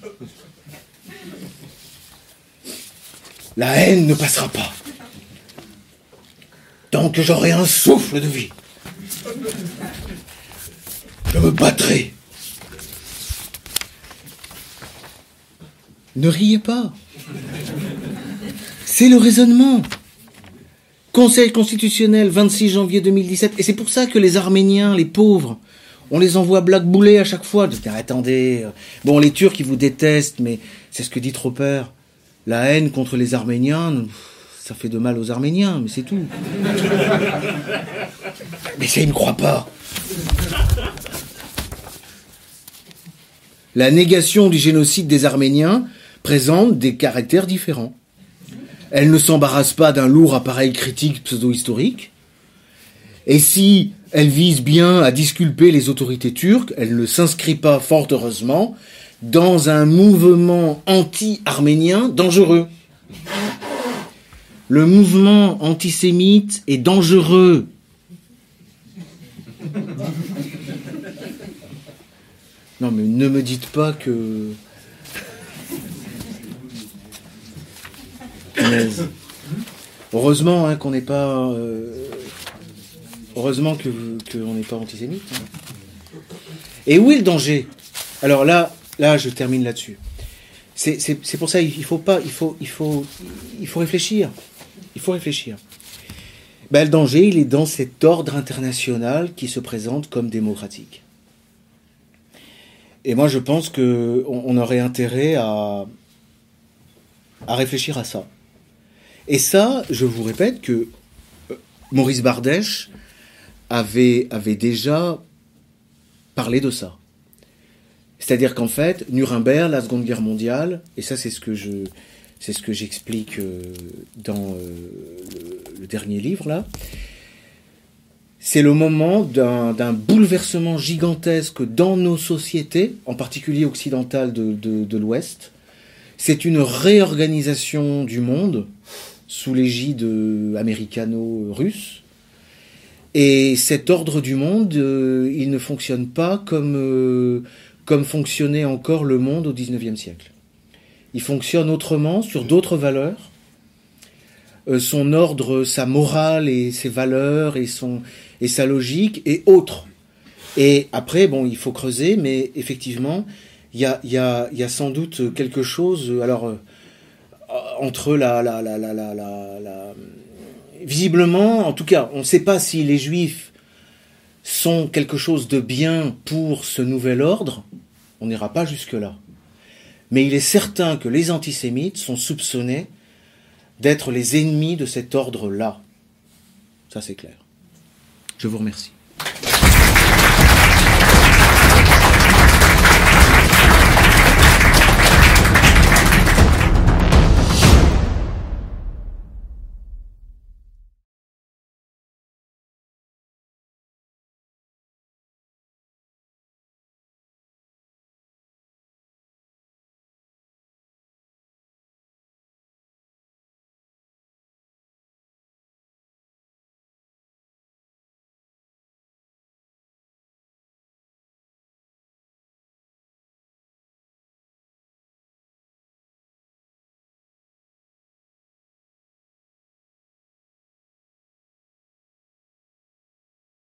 La haine ne passera pas tant que j'aurai un souffle de vie. Je me battrai. Ne riez pas. C'est le raisonnement. Conseil constitutionnel, 26 janvier 2017. Et c'est pour ça que les Arméniens, les pauvres, on les envoie blackbouler à chaque fois. attendez, euh, bon, les Turcs, ils vous détestent, mais c'est ce que dit Tropper. La haine contre les Arméniens, ça fait de mal aux Arméniens, mais c'est tout. mais ça, ils ne croient pas. La négation du génocide des Arméniens présente des caractères différents. Elle ne s'embarrasse pas d'un lourd appareil critique pseudo-historique. Et si elle vise bien à disculper les autorités turques, elle ne s'inscrit pas, fort heureusement, dans un mouvement anti-arménien dangereux. Le mouvement antisémite est dangereux. Non mais ne me dites pas que... Heureusement hein, qu'on n'est pas... Euh, heureusement qu'on n'est pas antisémite. Hein. Et où est le danger? Alors là, là, je termine là-dessus. C'est pour ça il faut pas, il faut, il faut, il faut réfléchir. Il faut réfléchir. Ben, le danger, il est dans cet ordre international qui se présente comme démocratique. Et moi, je pense qu'on on aurait intérêt à, à réfléchir à ça. Et ça, je vous répète que euh, Maurice Bardèche avait, déjà parlé de ça. C'est-à-dire qu'en fait, Nuremberg, la Seconde Guerre mondiale, et ça c'est ce que j'explique euh, dans euh, le, dernier livre là, c'est le moment d'un bouleversement gigantesque dans nos sociétés, en particulier occidentales de, de l'Ouest. C'est une réorganisation du monde sous l'égide américano-russe. Et cet ordre du monde, euh, il ne fonctionne pas comme comme fonctionnait encore le monde au XIXe siècle. Il fonctionne autrement, sur d'autres valeurs. Euh, son ordre, sa morale et ses valeurs et, son, et sa logique est autre. Et après, bon, il faut creuser, mais effectivement, il y a, y, a, y a, sans doute quelque chose, alors, euh, entre la, la, la, la, la, la Visiblement, en tout cas, on ne sait pas si les juifs sont quelque chose de bien pour ce nouvel ordre, on n'ira pas jusque-là. Mais il est certain que les antisémites sont soupçonnés d'être les ennemis de cet ordre-là. Ça c'est clair. Je vous remercie.